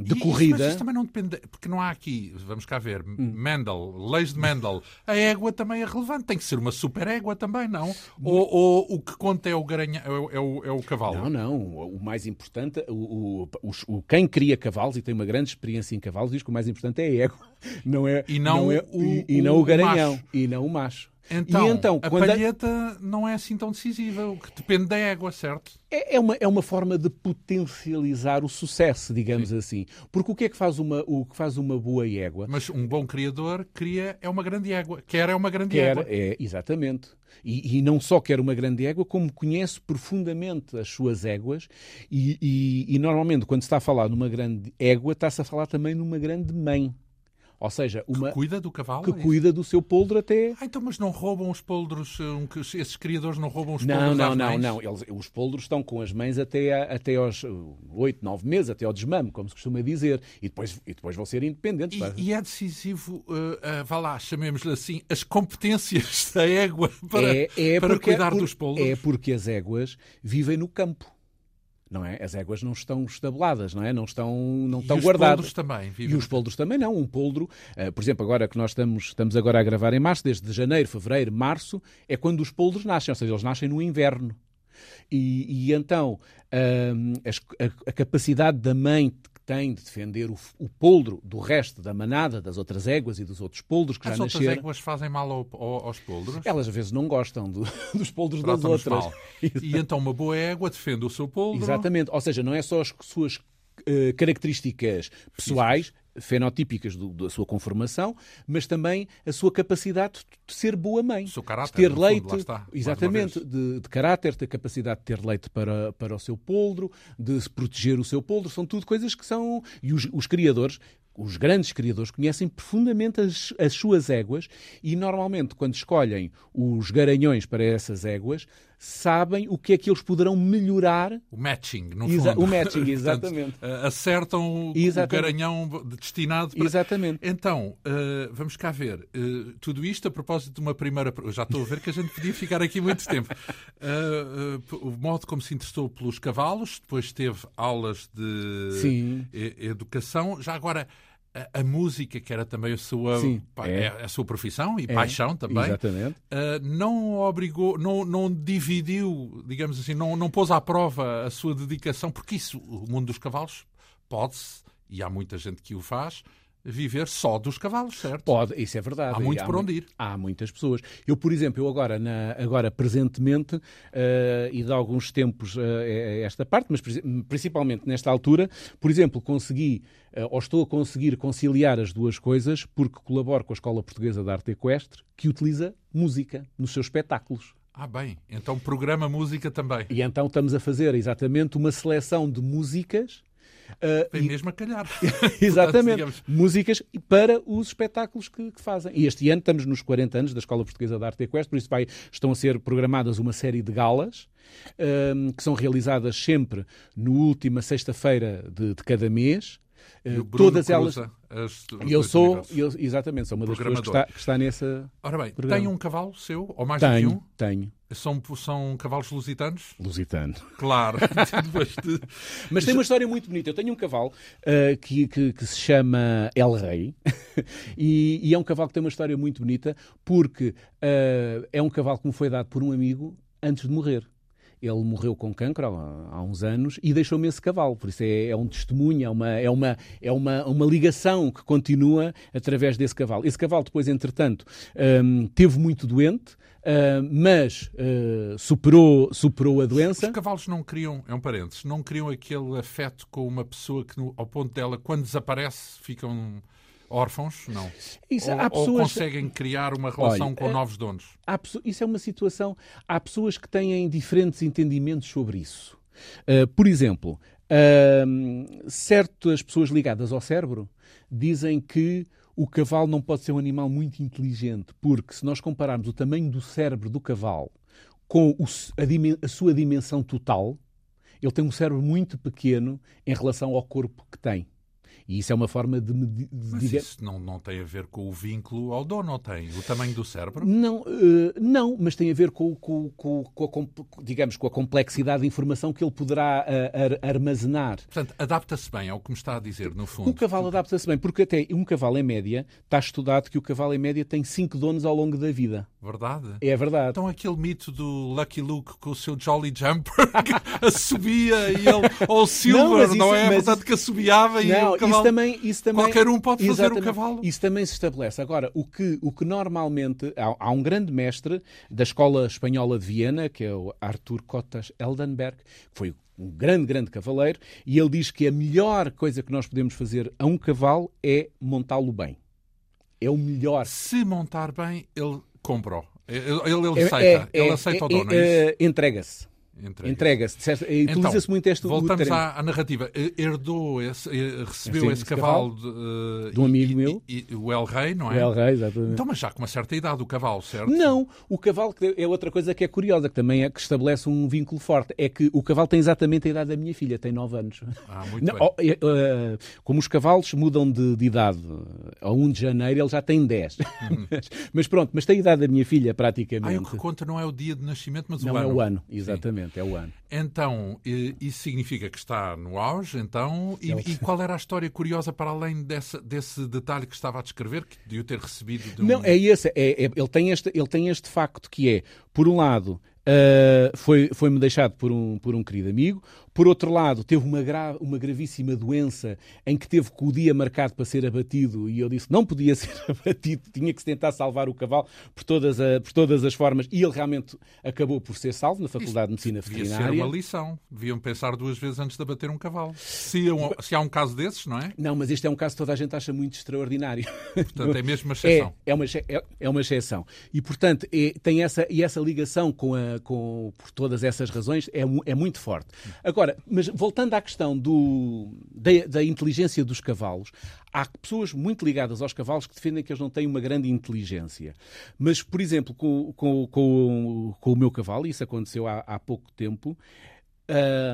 de e, corrida. Mas isso também não depende, porque não há aqui, vamos cá ver, hum. Mendel, leis de Mendel. A égua também é relevante, tem que ser uma super égua também, não? Ou, ou o que conta é o, garanha, é, o, é, o, é o cavalo? Não, não. O mais importante, o, o, o, quem cria cavalos e tem uma grande experiência em cavalos diz que o mais importante é a égua, não é, e não, não é, o, e, e não o garanhão, e não o macho. Então, e então a palheta a... não é assim tão decisiva, o que depende da égua, certo? É, é, uma, é uma forma de potencializar o sucesso, digamos Sim. assim. Porque o que é que faz uma, o que faz uma boa égua? Mas um bom criador cria é uma grande égua. Quer é uma grande quer, égua. É, exatamente. E, e, não só quer uma grande égua, como conhece profundamente as suas éguas. E, e, e normalmente, quando se está a falar numa grande égua, está-se a falar também numa grande mãe. Ou seja, uma. Que cuida do cavalo? Que é cuida do seu poldro até. Ah, então, mas não roubam os poldros, eh, esses criadores não roubam os não, poldros? Não, não, não, Eles, os poldros estão com as mães até, até aos 8, 9 meses, até ao desmame, como se costuma dizer. E depois, e depois vão ser independentes. E, e é decisivo, uh, uh, vá lá, chamemos-lhe assim, as competências da égua para, é, é para porque, cuidar por, dos poldros? É porque as éguas vivem no campo não é? As éguas não estão estabeladas, não é? Não estão, não e estão os guardadas. também. Vivem. E os poldros também não. Um poldro, uh, por exemplo, agora que nós estamos, estamos agora a gravar em março, desde janeiro, fevereiro, março, é quando os poldros nascem, ou seja, eles nascem no inverno. E, e então uh, a, a, capacidade da mãe tem de defender o, o poldro do resto da manada, das outras éguas e dos outros poldros que As já nasceram. As outras éguas fazem mal ao, ao, aos poldros? Elas às vezes não gostam do, dos poldros das outras. Mal. E então uma boa égua defende o seu poldro? Exatamente. Ou seja, não é só as suas uh, características pessoais, fenotípicas do, da sua conformação, mas também a sua capacidade de ser boa mãe. O seu caráter, de ter leite, fundo, está, exatamente, de, de, caráter, ter capacidade de ter leite para, para o seu poldro, de se proteger o seu poldro, são tudo coisas que são... E os, os criadores os grandes criadores conhecem profundamente as, as, suas éguas e normalmente quando escolhem os garanhões para essas éguas sabem o que é que eles poderão melhorar. O matching, no Exa fundo. O matching, exatamente. Portanto, acertam exatamente. o garanhão destinado para... Exatamente. Então, uh, vamos cá ver. Uh, tudo isto a propósito de uma primeira... Já estou a ver que a gente podia ficar aqui muito tempo. Uh, o modo como se interessou pelos cavalos, depois teve aulas de Sim. educação. Já agora a, a, música, que era também a sua, Sim, é. é. a sua profissão e é, paixão também. Uh, não obrigou, não, não dividiu, digamos assim, não, não pôs à prova a sua dedicação, porque isso, o mundo dos cavalos, pode-se, e há muita gente que o faz, viver só dos cavalos, certo? Pode, isso é verdade. Há muito há, por onde ir. Há muitas pessoas. Eu, por exemplo, eu agora, na, agora presentemente, uh, e de alguns tempos uh, esta parte, mas principalmente nesta altura, por exemplo, consegui, uh, ou estou a conseguir conciliar as duas coisas, porque colaboro com a Escola Portuguesa de Arte Equestre, que utiliza música nos seus espetáculos. Ah, bem, então programa música também. E então estamos a fazer exatamente uma seleção de músicas Uh, Vem e... mesmo a calhar. Exatamente. Portanto, Músicas para os espetáculos que, que, fazem. E este ano estamos nos 40 anos da Escola Portuguesa de Arte Equestre, por isso vai, estão a ser programadas uma série de galas que são realizadas sempre no última sexta-feira de, de cada mês. Uh, todas elas. As, eu sou, eu, exatamente, sou uma das pessoas que está, que está nessa. Ora bem, programa. tem um cavalo seu, ou mais tenho, que um? Tenho. São, são cavalos lusitanos? Lusitano. Claro. Mas tem uma história muito bonita. Eu tenho um cavalo uh, que, que, que, se chama El Rei e, e, é um cavalo que tem uma história muito bonita porque uh, é um cavalo que me foi dado por um amigo antes de morrer. Ele morreu com cancro há, uns anos e deixou-me esse cavalo. Por isso é, é, um testemunho, é, uma, é, uma, é uma, uma ligação que continua através desse cavalo. Esse cavalo, depois, entretanto, um, teve muito doente, Uh, mas uh, superou, superou a doença. Os cavalos não criam, é um parênteses, não criam aquele afeto com uma pessoa que, ao ponto dela, quando desaparece, ficam órfãos? Não. Isso, ou, pessoas... ou, conseguem criar uma relação Olha, com é, novos donos? Há, isso é uma situação. Há pessoas que têm diferentes entendimentos sobre isso. Uh, por exemplo, uh, certas pessoas ligadas ao cérebro dizem que o cavalo não pode ser um animal muito inteligente, porque se nós compararmos o tamanho do cérebro do cavalo com o, a, a sua dimensão total, ele tem um cérebro muito pequeno em relação ao corpo que tem. E isso é uma forma de medir. Mas isso não, não tem a ver com o vínculo ao dono, tem? O tamanho do cérebro? Não, uh, não mas tem a ver com, com, com, com a, digamos, com a complexidade de informação que ele poderá uh, armazenar. Portanto, adapta-se bem ao que me está a dizer, no fundo. O cavalo adapta-se bem, porque até um cavalo em média, está estudado que o cavalo em média tem cinco donos ao longo da vida. Verdade? É verdade. Então aquele mito do Lucky Luke com o seu Jolly Jumper que assobia e ele, ou o Silver, não, não é? Portanto, que assobiava e não, cavalo. Isso também, isso também, Qualquer um pode fazer o cavalo. Isso também se estabelece. Agora, o que, o que normalmente. Há, há, um grande mestre da Escola Espanhola de Viena, que é o Arthur Cotas Eldenberg, que foi um grande, grande cavaleiro, e ele diz que a melhor coisa que nós podemos fazer a um cavalo é montá-lo bem. É o melhor. Se montar bem, ele comprou. Ele, ele, é, aceita, é, é, ele aceita o dono, é, é Entrega-se. Entrega-se. Entrega Utiliza-se então, muito este Voltamos à, à, narrativa. Herdou, esse, eh, recebeu esse, esse cavalo, cavalo de, de, um amigo e, meu. E, e, o El Rei, não é? O El Rei, exatamente. Então, mas já com uma certa idade, o cavalo, certo? Não, o cavalo é outra coisa que é curiosa, que também é que estabelece um vínculo forte. É que o cavalo tem exatamente a idade da minha filha, tem 9 anos. Ah, muito não, bem. Uh, como os cavalos mudam de, de, idade ao 1 de janeiro, ele já tem 10. Uhum. mas, mas, pronto, mas tem a idade da minha filha praticamente. Ah, o que conta não é o dia de nascimento, mas não o ano. Não é o ano, exatamente, Sim. É o ano. Então, isso significa que está no auge, então, e, e, qual era a história curiosa para além desse, desse detalhe que estava a descrever, que devia ter recebido de um... Não, é esse, é, é, ele, tem este, ele tem este facto que é, por um lado, Uh, foi, foi-me deixado por um, por um querido amigo. Por outro lado, teve uma, gra uma gravíssima doença em que teve o dia marcado para ser abatido e eu disse que não podia ser abatido, tinha que se tentar salvar o cavalo por todas, a, por todas as formas e ele realmente acabou por ser salvo na Faculdade de Medicina devia Veterinária. Devia ser uma lição. Deviam pensar duas vezes antes de abater um cavalo. Se, é se há um caso desses, não é? Não, mas este é um caso que toda a gente acha muito extraordinário. Portanto, é mesmo uma exceção. É, é, uma, é, é uma exceção. E, portanto, é, tem essa, e essa ligação com a com, por todas essas razões, é, é muito forte. Agora, mas voltando à questão do, da, da inteligência dos cavalos, há pessoas muito ligadas aos cavalos que defendem que eles não têm uma grande inteligência. Mas, por exemplo, com, com, com, com o meu cavalo, isso aconteceu há, há pouco tempo,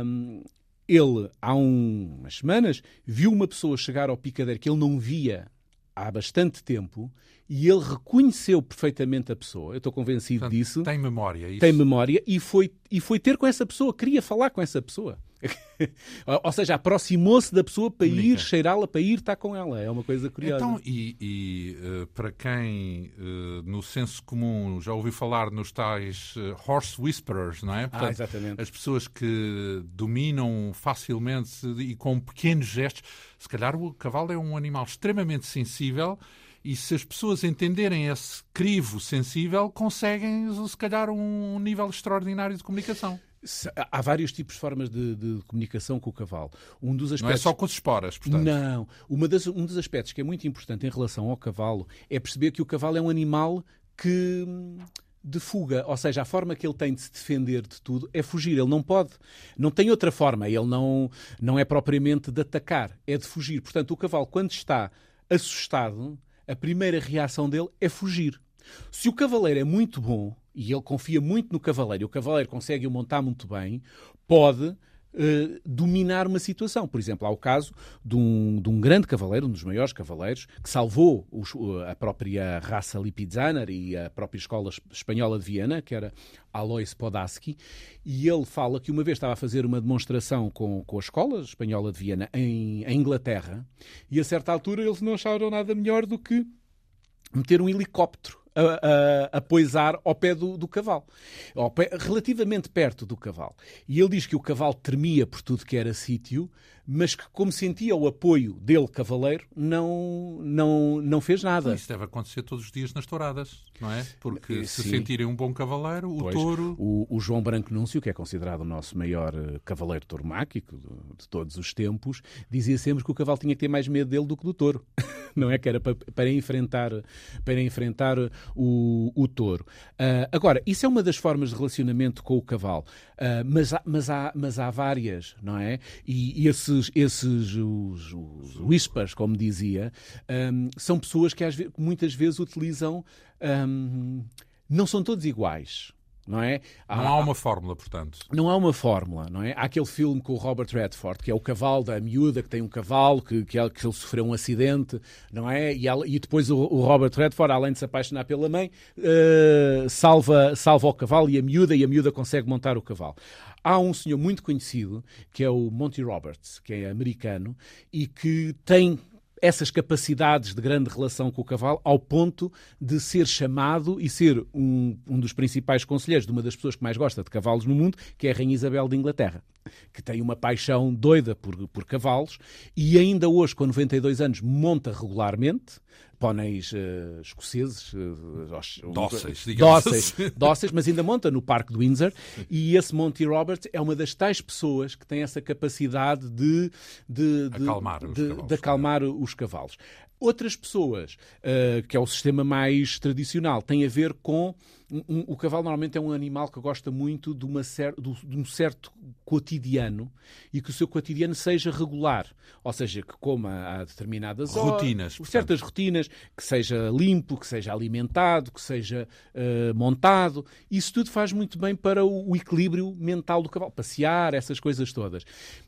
hum, ele, há um, umas semanas, viu uma pessoa chegar ao picadeiro que ele não via há bastante tempo e ele reconheceu perfeitamente a pessoa. Eu estou convencido Portanto, disso. Tem memória. Isso. Tem memória e foi, e foi ter com essa pessoa, queria falar com essa pessoa. Ou seja, aproximou-se da pessoa para ir cheirá-la, para ir estar com ela. É uma coisa curiosa. Então, e, e uh, para quem uh, no senso comum já ouviu falar nos tais uh, horse whisperers, não é? Ah, Portanto, ah, exatamente. As pessoas que dominam facilmente e com pequenos gestos. Se calhar o cavalo é um animal extremamente sensível e se as pessoas entenderem esse crivo sensível, conseguem, se calhar, um nível extraordinário de comunicação. Há vários tipos de formas de, de, comunicação com o cavalo. Um dos aspectos... Não é só com as esporas, portanto. Não. Uma das, um dos aspectos que é muito importante em relação ao cavalo é perceber que o cavalo é um animal que de fuga, ou seja, a forma que ele tem de se defender de tudo é fugir. Ele não pode, não tem outra forma. Ele não, não é propriamente de atacar, é de fugir. Portanto, o cavalo, quando está assustado, a primeira reação dele é fugir. Se o cavaleiro é muito bom e ele confia muito no cavaleiro e o cavaleiro consegue o montar muito bem, pode Uh, dominar uma situação. Por exemplo, há o caso de um, de um, grande cavaleiro, um dos maiores cavaleiros, que salvou os, a própria raça Lipizzaner e a própria escola espanhola de Viena, que era Alois Podaski, e ele fala que uma vez estava a fazer uma demonstração com, com a escola espanhola de Viena em, em Inglaterra, e a certa altura eles não acharam nada melhor do que meter um helicóptero a, a, a poisar ao pé do, do cavalo, pé, relativamente perto do cavalo. E ele diz que o cavalo tremia por tudo que era sítio, mas que, como sentia o apoio dele, cavaleiro, não, não, não fez nada. Isso deve acontecer todos os dias nas touradas, não é? Porque se Sim. sentirem um bom cavaleiro, o pois, touro. O, o, João Branco Núncio, que é considerado o nosso maior eh, cavaleiro tormáquico de, de, todos os tempos, dizia sempre que o cavalo tinha que ter mais medo dele do que do touro. não é? Que era para, para enfrentar, para enfrentar o, o touro. Uh, agora, isso é uma das formas de relacionamento com o cavalo, uh, mas, há, mas, há, mas há várias, não é? E, e esse esses, esses os, os whispers, como dizia, um, são pessoas que vezes, muitas vezes utilizam. Um, não são todos iguais. Não, é? Há, não há uma fórmula, portanto. Não há uma fórmula, não é? Há aquele filme com o Robert Redford, que é o cavalo da miúda, que tem um cavalo, que, que, ele, que ele sofreu um acidente, não é? E, e depois o, o, Robert Redford, além de se apaixonar pela mãe, uh, salva, salva o cavalo e a miúda, e a miúda consegue montar o cavalo. Há um senhor muito conhecido, que é o Monty Roberts, que é americano, e que tem essas capacidades de grande relação com o cavalo ao ponto de ser chamado e ser um, um dos principais conselheiros de uma das pessoas que mais gosta de cavalos no mundo, que é a Rainha Isabel de Inglaterra. Que tem uma paixão doida por, por cavalos e ainda hoje, com 92 anos, monta regularmente póneis uh, escoceses, uh, dóceis, dóceis, assim. dóceis, mas ainda monta no Parque de Windsor. E esse Monty Roberts é uma das tais pessoas que tem essa capacidade de, de, de acalmar, os, de, cavalos. de acalmar os cavalos. Outras pessoas, uh, que é o sistema mais tradicional, tem a ver com. Um, um, o cavalo normalmente é um animal que gosta muito de, uma cer de, de, um certo cotidiano e que o seu cotidiano seja regular. Ou seja, que coma a determinadas rotinas, horas, certas rotinas, que seja limpo, que seja alimentado, que seja uh, montado. Isso tudo faz muito bem para o, o, equilíbrio mental do cavalo. Passear, essas coisas todas.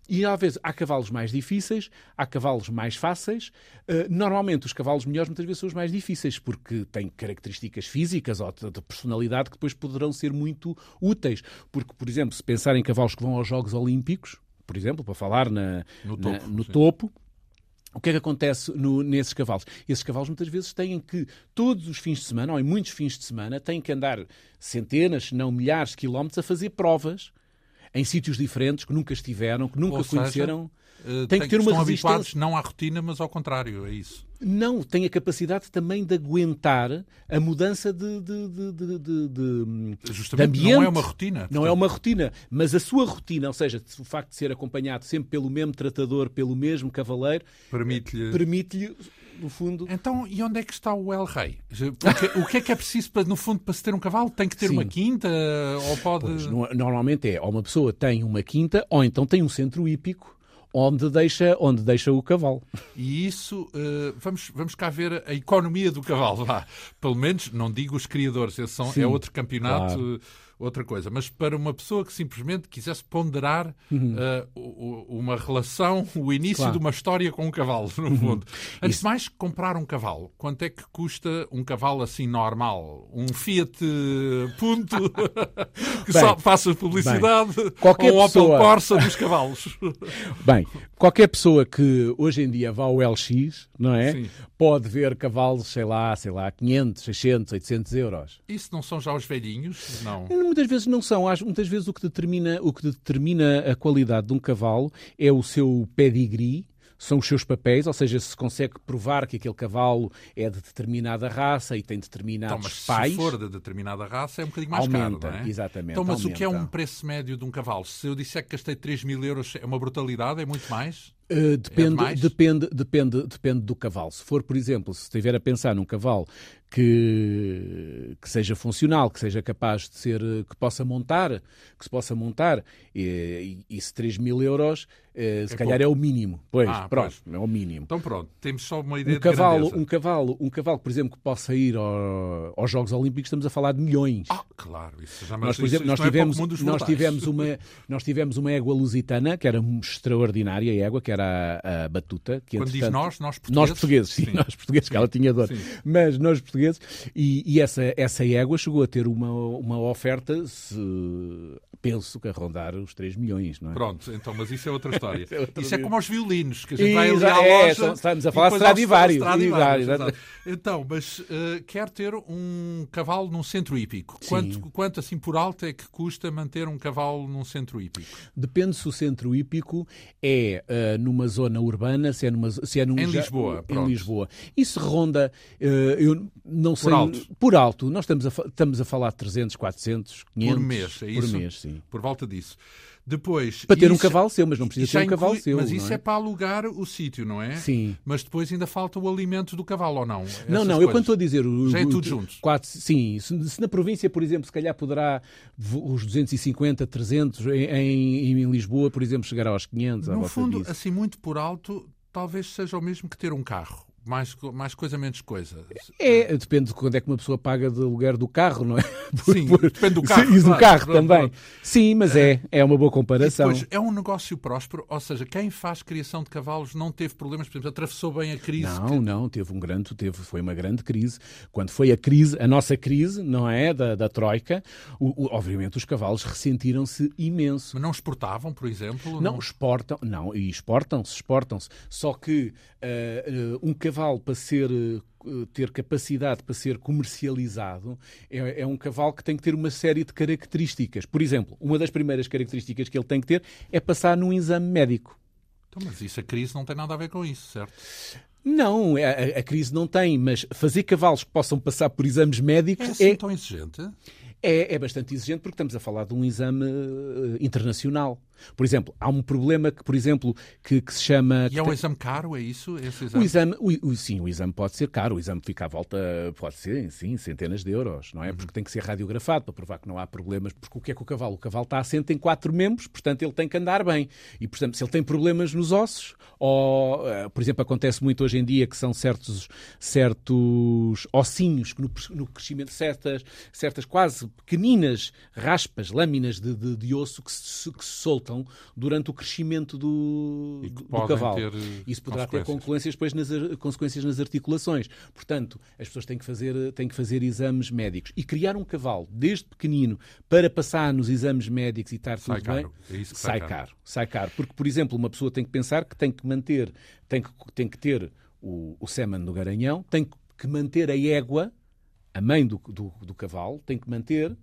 E às vezes há cavalos mais difíceis, há cavalos mais fáceis. Uh, normalmente os cavalos melhores muitas vezes são os mais difíceis, porque têm características físicas ou de, de personalidade que depois poderão ser muito úteis. Porque, por exemplo, se pensar em cavalos que vão aos Jogos Olímpicos, por exemplo, para falar na, no na, topo, no topo o que é que acontece no, nesses cavalos? Esses cavalos muitas vezes têm que, todos os fins de semana, ou em muitos fins de semana, têm que andar centenas, se não milhares de quilómetros a fazer provas em sítios diferentes que nunca estiveram, que nunca Ou conheceram. Seja, tem que ter uma resistência. habituados não à rotina, mas ao contrário, é isso. Não, tem a capacidade também de aguentar a mudança de, de, de, de, de, Justamente, ambiente. não é uma rotina. Não é uma rotina, mas a sua rotina, ou seja, o facto de ser acompanhado sempre pelo mesmo tratador, pelo mesmo cavaleiro, permite-lhe, permite-lhe no fundo. Então, e onde é que está o El Rei? Porque, o que é que é preciso, para, no fundo, para se ter um cavalo? Tem que ter Sim. uma quinta? Ou pode... Pois, normalmente é, ou uma pessoa tem uma quinta, ou então tem um centro hípico onde deixa, onde deixa o cavalo. E isso, uh, vamos, vamos cá ver a economia do cavalo. Lá. Pelo menos, não digo os criadores, esse são, é outro campeonato. Claro outra coisa. Mas para uma pessoa que simplesmente quisesse ponderar uhum. uh, uma relação, o início claro. de uma história com um cavalo, no fundo. Uhum. Antes de mais, comprar um cavalo. Quanto é que custa um cavalo assim normal? Um Fiat Punto que bem, só faça publicidade bem, qualquer ou um pessoa... Opel Corsa dos cavalos? Bem, qualquer pessoa que hoje em dia vá ao LX, não é? Sim. Pode ver cavalos, sei lá, sei lá, 500, 600, 800 euros. Isso não são já os velhinhos? Não muitas vezes não são. Muitas vezes o que determina, o que determina a qualidade de um cavalo é o seu pedigree, são os seus papéis, ou seja, se consegue provar que aquele cavalo é de determinada raça e tem determinados então, mas pais. Se for de determinada raça, é um bocadinho mais aumenta, caro, é? Exatamente. Então, mas aumenta. o que é um preço médio de um cavalo? Se eu disser que gastei 3 mil euros, é uma brutalidade? É muito mais? Uh, depende, é depende, depende, depende do cavalo. Se for, por exemplo, se estiver a pensar num cavalo que, que seja funcional, que seja capaz de ser, que possa montar, que se possa montar, e, e, e se 3 mil euros, eh, se é calhar pouco. é o mínimo. Pois, ah, pronto, pois. é o mínimo. Então pronto, temos só uma ideia um cavalo, grandeza. um cavalo, um cavalo, por exemplo, que possa ir ao, aos Jogos Olímpicos, estamos a falar de milhões. Ah, claro, isso já nós, por exemplo, nós, tivemos, é nós, tivemos uma, nós tivemos uma égua lusitana, que era extraordinária, a égua, que era a, a Batuta. Que, Quando diz nós, nós portugueses? Nós portugueses, sim, sim. nós portugueses, que ela tinha dor. Sim. Mas nós portugueses, e, e, essa, essa égua chegou a ter uma, uma oferta, se, penso que a rondar os 3 milhões, não é? Pronto, então, mas isso é outra história. é outra isso é como aos violinos, que a gente vai ali à é, loja... Estamos a falar de Stradivarius. Stradivarius então, mas uh, quer ter um cavalo num centro hípico. Quanto, quanto, assim, por alto é que custa manter um cavalo num centro hípico? Depende se o centro hípico é uh, numa zona urbana, se é, numa, se é num, em Lisboa. Em Lisboa. Isso ronda, uh, eu não sei... Por alto. Por alto. Nós estamos a, estamos a falar de 300, 400, 500... Por mês, é isso? Por mês, sim. Por volta disso. Depois, para ter isso, um cavalo seu, mas não precisa ter um inclui, cavalo seu. Mas isso é? é? para alugar o sítio, não é? Sim. Mas depois ainda falta o alimento do cavalo, ou não? Não, não, coisas. eu quando estou a dizer. O, Já é tudo junto. Quatro, sim, se, se, na província, por exemplo, se calhar poderá os 250, 300, em, em, em Lisboa, por exemplo, chegar aos 500. No fundo, disso. assim, muito por alto, talvez seja o mesmo que ter um carro. Mais, mais coisa, menos coisa. É, depende de quando é que uma pessoa paga de aluguer do carro, não é? Por, Sim, por, depende do carro. E do claro, carro pronto, também. Pronto. Sim, mas é, é uma boa comparação. Depois, é um negócio próspero, ou seja, quem faz criação de cavalos não teve problemas, por exemplo, atravessou bem a crise. Não, que... não, teve um grande, teve, foi uma grande crise. Quando foi a crise, a nossa crise, não é? Da, da Troika, o, o, obviamente os cavalos ressentiram-se imenso. Mas não exportavam, por exemplo? Não, não... exportam, não, e exportam-se, exportam-se. Só que uh, um cavalo cavalo para ser ter capacidade para ser comercializado é, é, um cavalo que tem que ter uma série de características. Por exemplo, uma das primeiras características que ele tem que ter é passar num exame médico. Então, mas isso a crise não tem nada a ver com isso, certo? Não, a, a crise não tem, mas fazer cavalos que possam passar por exames médicos é, assim é tão exigente. É, é bastante exigente porque estamos a falar de um exame uh, internacional. Por exemplo, há um problema que, por exemplo, que, que se chama... E é um exame caro, é isso? Exame? O exame, o, o, sim, o exame pode ser caro. O exame fica à volta, pode ser, sim, centenas de euros, não é? Uhum. Porque tem que ser radiografado para provar que não há problemas. Porque o que é que o cavalo? O cavalo está assente em quatro membros, portanto ele tem que andar bem. E, portanto, se ele tem problemas nos ossos, ou, uh, por exemplo, acontece muito hoje em dia que são certos, certos ossinhos que no, no crescimento, certas, certas quase pequeninas raspas, lâminas de, de, de osso que se, que se soltam durante o crescimento do, do cavalo. Isso poderá ter consequências depois nas, consequências nas articulações. Portanto, as pessoas têm que, fazer, têm que fazer exames médicos. E criar um cavalo desde pequenino para passar nos exames médicos e estar tudo sai bem, é sai, caro. caro. Sai caro. Porque, por exemplo, uma pessoa tem que pensar que tem que manter, tem que, tem que ter o, o semen no garanhão, tem que manter a égua, a mãe do, do, do cavalo, tem que manter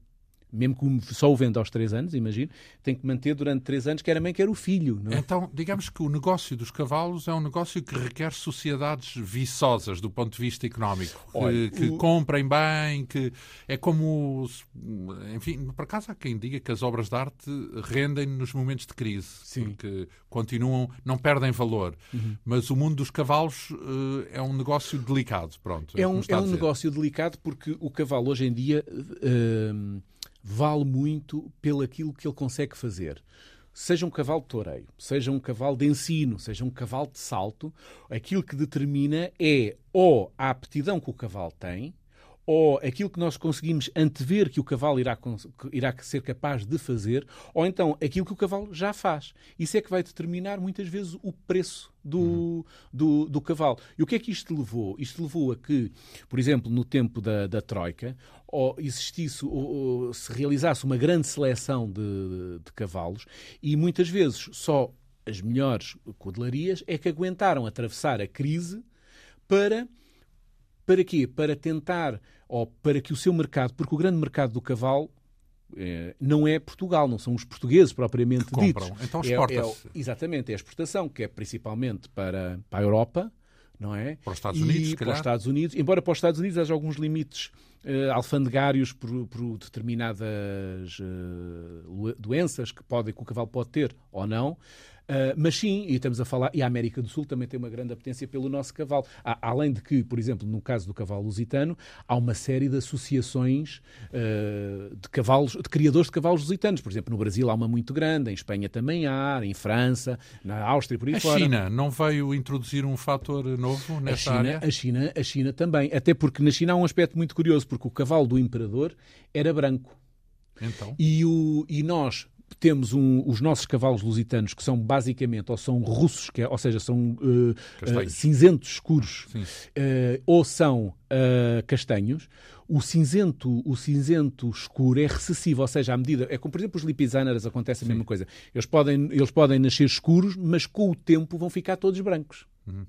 mesmo que só o venda aos 3 anos, imagino, tem que manter durante 3 anos quer a mãe, quer o filho. É? Então, digamos que o negócio dos cavalos é um negócio que requer sociedades viçosas do ponto de vista económico, Olha, que, que o... comprem bem, que é como, enfim, por acaso há quem diga que as obras de arte rendem nos momentos de crise, Sim. porque continuam, não perdem valor, uhum. mas o mundo dos cavalos uh, é um negócio delicado, pronto. É, é um, é um negócio delicado porque o cavalo hoje em dia... Uh, vale muito pelo aquilo que ele consegue fazer. Seja um cavalo de toureio, seja um cavalo de ensino, seja um cavalo de salto, aquilo que determina é ou a aptidão que o cavalo tem, ou aquilo que nós conseguimos antever que o cavalo irá, irá ser capaz de fazer, ou então aquilo que o cavalo já faz. Isso é que vai determinar muitas vezes o preço do, uhum. do, do, cavalo. E o que é que isto levou? Isto levou a que, por exemplo, no tempo da, da Troika, ou existisse, ou, ou, se realizasse uma grande seleção de, de cavalos e muitas vezes só as melhores codelarias é que aguentaram atravessar a crise para para quê? Para tentar, ou para que o seu mercado, porque o grande mercado do cavalo é, não é Portugal, não são os portugueses propriamente que ditos. Compram. Então exporta-se. É, é, exatamente, é a exportação, que é principalmente para, para a Europa, não é? Para os Estados Unidos, e para os Estados Unidos, embora para os Estados Unidos haja alguns limites uh, alfandegários por, por determinadas uh, doenças que, pode, que o cavalo pode ter ou não. Uh, mas sim, e estamos a falar, e a América do Sul também tem uma grande apetência pelo nosso cavalo. Há, além de que, por exemplo, no caso do cavalo lusitano, há uma série de associações uh, de cavalos, de criadores de cavalos lusitanos. Por exemplo, no Brasil há uma muito grande, em Espanha também há, em França, na Áustria, por aí a fora. A China não veio introduzir um fator novo nesta a China, área? A China, a China também. Até porque na China há um aspecto muito curioso, porque o cavalo do imperador era branco. Então? E, o, e nós, temos um, os nossos cavalos lusitanos que são basicamente ou são russos, que é, ou seja, são uh, uh, cinzentos escuros, uh, ou são castanhos. O cinzento, o cinzento escuro é recessivo, ou seja, à medida. É como, por exemplo, os lipizaners acontece a Sim. mesma coisa. Eles podem, eles podem nascer escuros, mas com o tempo vão ficar todos brancos. Uhum.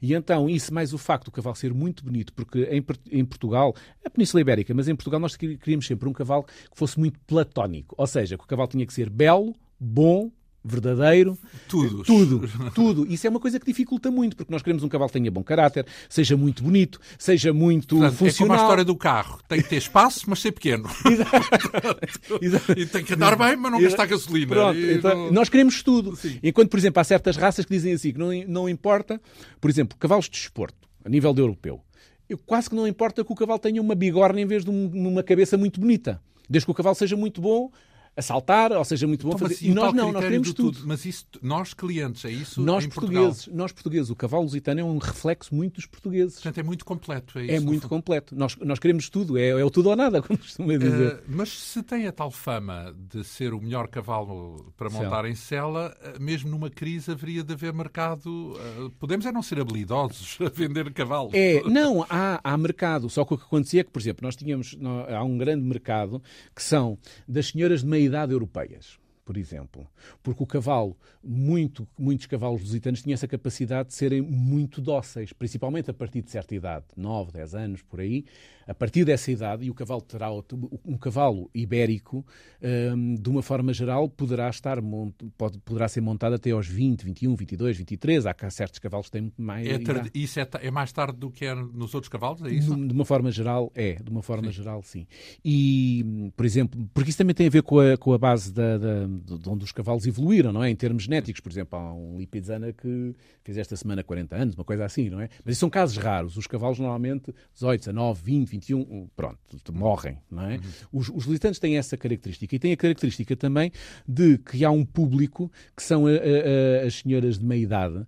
E então, isso mais o facto do cavalo ser muito bonito, porque em, em, Portugal, a Península Ibérica, mas em Portugal nós queríamos sempre um cavalo que fosse muito platónico. Ou seja, que o cavalo tinha que ser belo, bom, verdadeiro. Tudo. Tudo, tudo. Isso é uma coisa que dificulta muito, porque nós queremos um cavalo que tenha bom caráter, seja muito bonito, seja muito Portanto, funcional. É como a história do carro. Tem que ter espaço, mas ser pequeno. Exato. e tem que andar bem, mas não gastar gasolina. Pronto, então, não... Nós queremos tudo. Sim. Enquanto, por exemplo, há certas raças que dizem assim, que não, não importa, por exemplo, cavalos de desporto, a nível de europeu. Eu, quase que não importa que o cavalo tenha uma bigorna em vez de um, uma cabeça muito bonita. Desde que o cavalo seja muito bom, a saltar, ou seja, muito bom então, fazer. E nós não, nós queremos tudo. tudo. Mas isso, nós clientes, é isso? Nós portugueses, Portugal? nós portugueses, o cavalo lusitano é um reflexo muito dos portugueses. Portanto, é muito completo. É, é muito completo. Nós, nós queremos tudo, é, é o tudo ou nada, como costuma dizer. Uh, mas se tem a tal fama de ser o melhor cavalo para montar em cela, eh, mesmo numa crise haveria de haver mercado. Uh, podemos é não ser habilidosos a vender cavalos. É, não, há, há mercado. Só que o que acontecia é que, por exemplo, nós tínhamos, há um grande mercado que são das senhoras de meia idade europeias. por exemplo. Porque o cavalo, muito, muitos cavalos lusitanos tinham essa capacidade de serem muito dóceis, principalmente a partir de certa idade, 9, 10 anos, por aí. A partir dessa idade, e o cavalo terá um cavalo ibérico, um, de uma forma geral, poderá estar pode, poderá ser montado até aos 20, 21, 22, 23. Há certos cavalos que têm muito mais. É tarde, isso é, é, mais tarde do que é nos outros cavalos, é isso? De, de uma forma geral, é. De uma forma sim. geral, sim. E, por exemplo, porque isso também tem a ver com a, com a base da, da, de onde os cavalos evoluíram, não é? Em termos genéticos, por exemplo, há um Lipizana que fez esta semana 40 anos, uma coisa assim, não é? Mas isso são casos raros. Os cavalos normalmente 18, 19, 20, 21, pronto, morrem, não é? Uhum. Os, os lusitanos têm essa característica e têm a característica também de que há um público que são a, a, a, as senhoras de meia idade uh,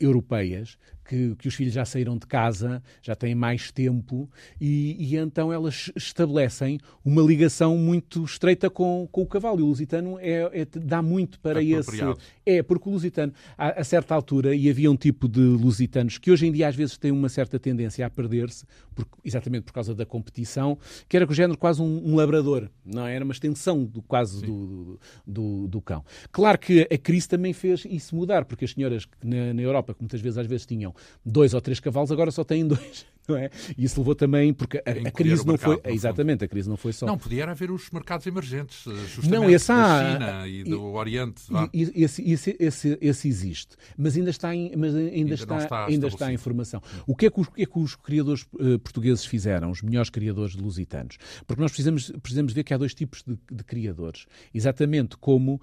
europeias que, que, os filhos já saíram de casa, já têm mais tempo, e, e então elas estabelecem uma ligação muito estreita com, com o cavalo. E o lusitano é, é dá muito para é esse. É, porque o lusitano, a, a, certa altura, e havia um tipo de lusitanos que hoje em dia às vezes têm uma certa tendência a perder-se, exatamente por causa da competição, que era o género quase um, um labrador, não é? Era uma extensão do, quase do, do, do, cão. Claro que a crise também fez isso mudar, porque as senhoras na, na Europa, que muitas vezes às vezes tinham dois ou três cavalos, agora só têm dois. Não é? E isso levou também, porque a, a crise não foi. Exatamente, a crise não foi só. Não, podia haver os mercados emergentes, eh, justamente não, esse há, da China e do e, Oriente. E, esse, esse, esse, esse, existe, mas ainda está em, mas ainda, ainda está, está ainda está em formação. O que, é que os, o que é que os criadores uh, portugueses fizeram, os melhores criadores lusitanos? Porque nós precisamos, precisamos ver que há dois tipos de, de criadores. Exatamente como uh,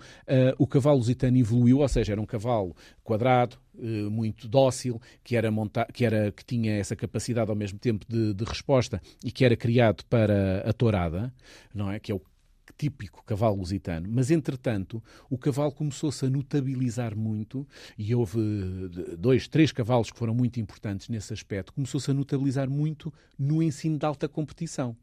o cavalo lusitano evoluiu, ou seja, era um cavalo quadrado, eh, muito dócil, que, era monta que, era, que tinha essa capacidade ao mesmo tempo de, de, resposta e que era criado para a tourada, não é? Que é o típico cavalo lusitano, mas entretanto o cavalo começou-se a notabilizar muito e houve dois, três cavalos que foram muito importantes nesse aspecto, começou-se a notabilizar muito no ensino de alta competição.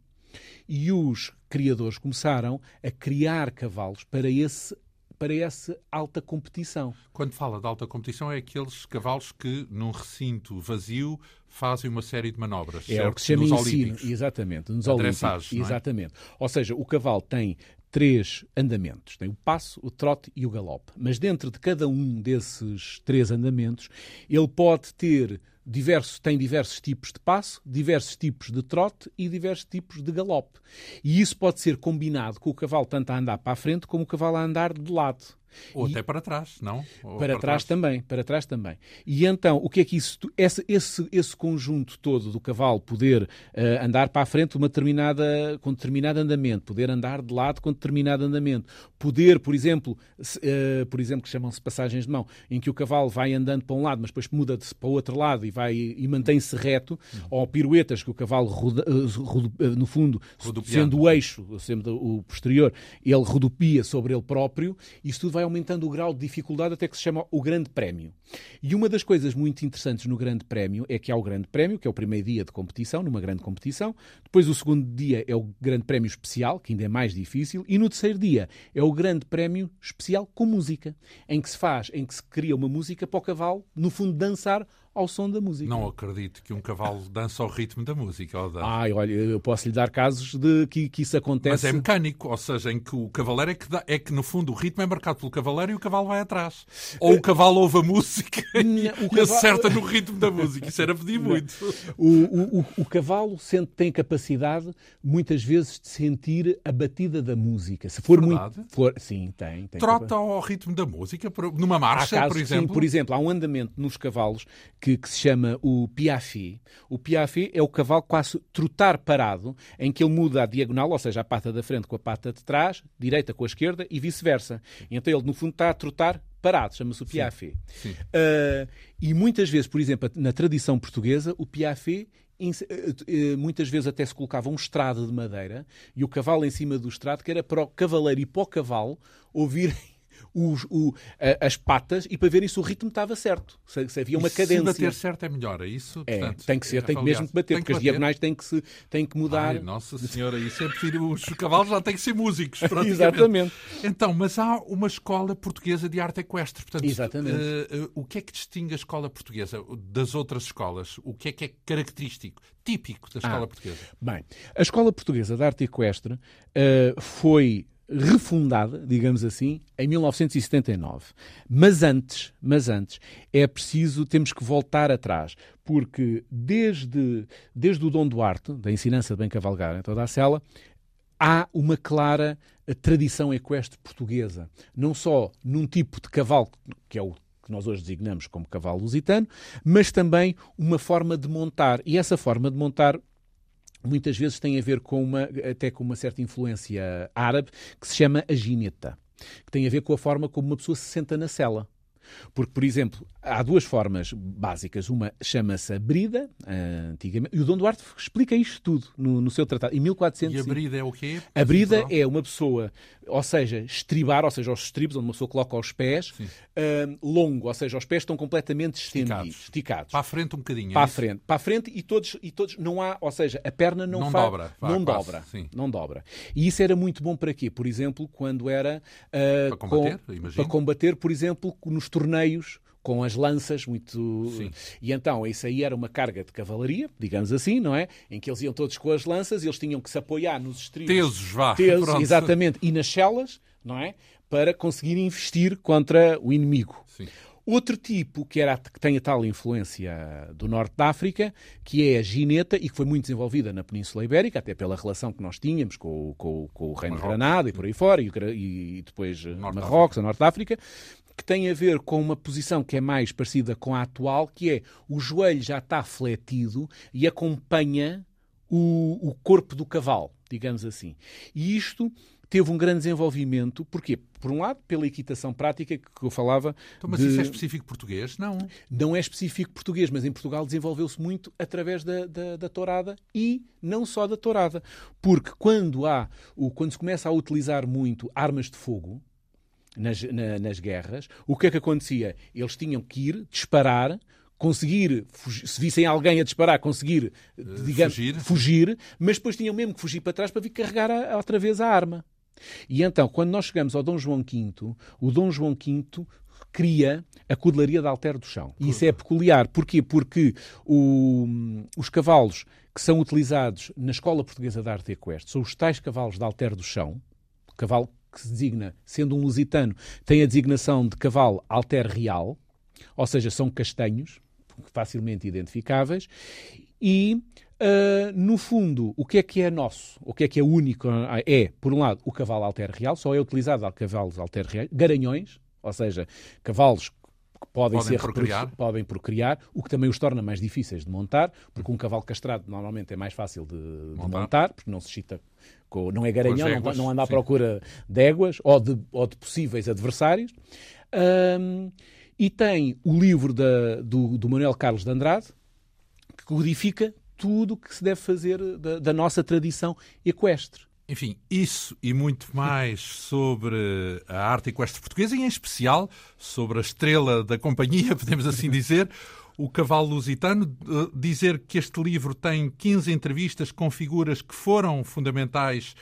E os criadores começaram a criar cavalos para esse para essa alta competição. Quando fala de alta competição, é aqueles cavalos que, num recinto vazio, fazem uma série de manobras. É certo? o que se chama nos ensino, olímpicos. exatamente. Nos olímpicos, é? exatamente. Ou seja, o cavalo tem três andamentos. Tem o passo, o trote e o galope. Mas dentro de cada um desses três andamentos, ele pode ter diversos, tem diversos tipos de passo, diversos tipos de trote e diversos tipos de galope. E isso pode ser combinado com o cavalo tanto a andar para a frente como o cavalo a andar de lado. Ou e... até para trás, não? Para, para, trás, trás, também, para trás também. E então, o que é que isso, esse, esse, esse conjunto todo do cavalo poder uh, andar para a frente uma determinada, com determinado andamento, poder andar de lado com determinado andamento, poder, por exemplo, uh, por exemplo, que chamam-se passagens de mão, em que o cavalo vai andando para um lado, mas depois muda-se para o outro lado e vai e mantém-se reto, uhum. ou piruetas que o cavalo roda, uh, no fundo, sendo o eixo, sendo o posterior, ele rodopia sobre ele próprio, isso tudo vai aumentando o grau de dificuldade até que se chama o Grande Prémio. E uma das coisas muito interessantes no Grande Prémio é que há o Grande Prémio, que é o primeiro dia de competição, numa grande competição. Depois o segundo dia é o Grande Prémio Especial, que ainda é mais difícil. E no terceiro dia é o Grande Prémio Especial com música, em que se faz, em que se cria uma música para o cavalo, no fundo, dançar ao som da música. Não acredito que um cavalo dança ao ritmo da música. Ou Ai, olha, eu posso lhe dar casos de que, que isso acontece. Mas é mecânico, ou seja, em que o cavaleiro é que, dá, é que no fundo o ritmo é marcado pelo cavaleiro e o cavalo vai atrás. Ou o cavalo ouve a música e cavalo... acerta no ritmo da música. Isso era pedir muito. O, o, o, o cavalo sente, tem capacidade, muitas vezes, de sentir a batida da música. Se for Verdade? muito. For, sim, tem. tem Trota ao ritmo da música, numa marcha, casos, por exemplo. Sim, por exemplo, há um andamento nos cavalos que que, se chama o piafé. O piafé é o cavalo quase trotar parado, em que ele muda a diagonal, ou seja, a pata da frente com a pata de trás, direita com a esquerda e vice-versa. Então ele, no fundo, está a trotar parado, chama-se o piafé. Uh, e muitas vezes, por exemplo, na tradição portuguesa, o piafé eh, muitas vezes até se colocava um estrado de madeira e o cavalo em cima do estrado, que era para o cavaleiro e para o cavalo ouvirem os, o, as patas e para verem se o ritmo estava certo, se, se havia uma e cadência. Se bater certo é melhor, é isso? É, Portanto, tem que ser, tem aliás, mesmo que bater, porque as diagonais têm que, se, têm que mudar. Ai, nossa Senhora, isso é prefiro, os cavalos já têm que ser músicos, Exatamente. Então, mas há uma escola portuguesa de arte equestre, portanto, Exatamente. Uh, uh, o que é que distingue a escola portuguesa das outras escolas? O que é que é característico, típico da escola ah, portuguesa? Bem, a escola portuguesa de arte equestre uh, foi refundada, digamos assim, em 1979. Mas antes, mas antes, é preciso, temos que voltar atrás, porque desde, desde o Dom Duarte, da ensinança de bem cavalgar em toda a cela, há uma clara tradição equestre portuguesa. Não só num tipo de cavalo, que é o que nós hoje designamos como cavalo lusitano, mas também uma forma de montar. E essa forma de montar muitas vezes tem a ver com uma, até com uma certa influência árabe, que se chama a gineta, que tem a ver com a forma como uma pessoa se senta na cela. Porque, por exemplo, há duas formas básicas. Uma chama-se a brida, uh, antigamente, e o Dom Duarte explica isto tudo no, no seu tratado. Em 1400... E a brida é o quê? A brida é uma pessoa, ou seja, estribar, ou seja, os estribos, onde uma pessoa coloca os pés, uh, longo, ou seja, os pés estão completamente estendidos, esticados. esticados. Para a frente um bocadinho. Para é a frente, para a frente e todos, e todos, não há, ou seja, a perna não, não faz, dobra. não quase, dobra. Sim. Não dobra. E isso era muito bom para quê? Por exemplo, quando era... Uh, para combater, com. Para combater, por exemplo, nos torneios com as lanças muito. Sim. E então isso aí era uma carga de cavalaria, digamos assim, não é? Em que eles iam todos com as lanças e eles tinham que se apoiar nos estribos. Tesos, vá. Tesos, Pronto. exatamente. E nas celas, não é? Para conseguir investir contra o inimigo. Sim. Outro tipo que, era, que tem a tal influência do norte da África, que é a gineta e que foi muito desenvolvida na Península Ibérica, até pela relação que nós tínhamos com, com, com o Reino Marrocos. de Granada e por aí fora, e, e depois Norte Marrocos, a Norte da África, que tem a ver com uma posição que é mais parecida com a atual, que é o joelho já está fletido e acompanha o, o corpo do cavalo, digamos assim. E isto teve um grande desenvolvimento, porquê? Por um lado, pela equitação prática que eu falava. Então, mas de... isso é específico português? Não. Não é específico português, mas em Portugal desenvolveu-se muito através da, da, da, tourada e não só da tourada. Porque quando, há, quando se começa a utilizar muito armas de fogo, nas, na, nas guerras, o que é que acontecia? Eles tinham que ir disparar, conseguir, se vissem alguém a disparar, conseguir, digamos, fugir. fugir, mas depois tinham mesmo que fugir para trás para vir carregar a, outra vez a arma. E então, quando nós chegamos ao Dom João V, o Dom João V cria a cudelaria de alter do chão. E isso é peculiar. Porquê? Porque o, os cavalos que são utilizados na Escola Portuguesa de Arte Equestre são os tais cavalos de alter do chão, cavalo que se designa, sendo um lusitano, tem a designação de cavalo alter real, ou seja, são castanhos, facilmente identificáveis, e, uh, no fundo, o que é que é nosso? O que é que é único? É, por um lado, o cavalo alter real, só é utilizado a cavalos alter reais, garanhões, ou seja, cavalos podem, Podem ser procriar. podem procriar, o que também os torna mais difíceis de montar, porque um cavalo castrado normalmente é mais fácil de, de Montar. montar, porque não se chita, com, não é garanhão, não, éguas, não anda à sim. procura de éguas ou de, ou de possíveis adversários. Ahm, e tem o livro da- do, do Manuel Carlos de Andrade, que codifica tudo o que se deve fazer da, da nossa tradição equestre. Enfim, isso e muito mais sobre a arte equestre portuguesa e, em especial, sobre a estrela da companhia, podemos assim dizer, o cavalo lusitano. Eh, Dizer que este livro tem 15 entrevistas com figuras que foram fundamentais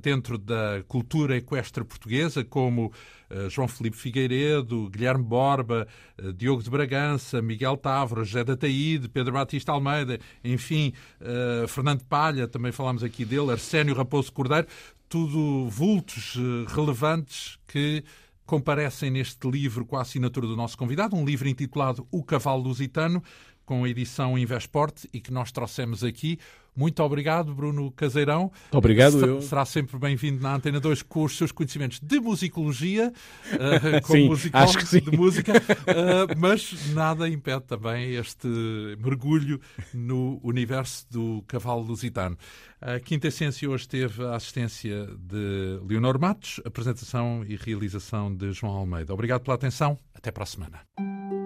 dentro da cultura equestre portuguesa, como eh, João Felipe Figueiredo, Guilherme Borba, eh, Diogo de Bragança, Miguel Távora, José da Taíde, Pedro Batista Almeida, enfim, eh, Fernando Palha, também falámos aqui dele, Arsénio Raposo Cordeiro, tudo vultos eh, relevantes que comparecem neste livro com a assinatura do nosso convidado, um livro intitulado O Cavalo Lusitano, com a edição Invesport e que nós trouxemos aqui. Muito obrigado, Bruno Caseirão. Obrigado, Será- eu. Será sempre bem-vindo na Antena 2 com os seus conhecimentos de musicologia, como Sim, acho que sim. de música, eh, mas nada impede também este mergulho no universo do cavalo lusitano. A Quinta Essência hoje teve a assistência de Leonor Matos, apresentação e realização de João Almeida. Obrigado pela atenção. Até para a semana.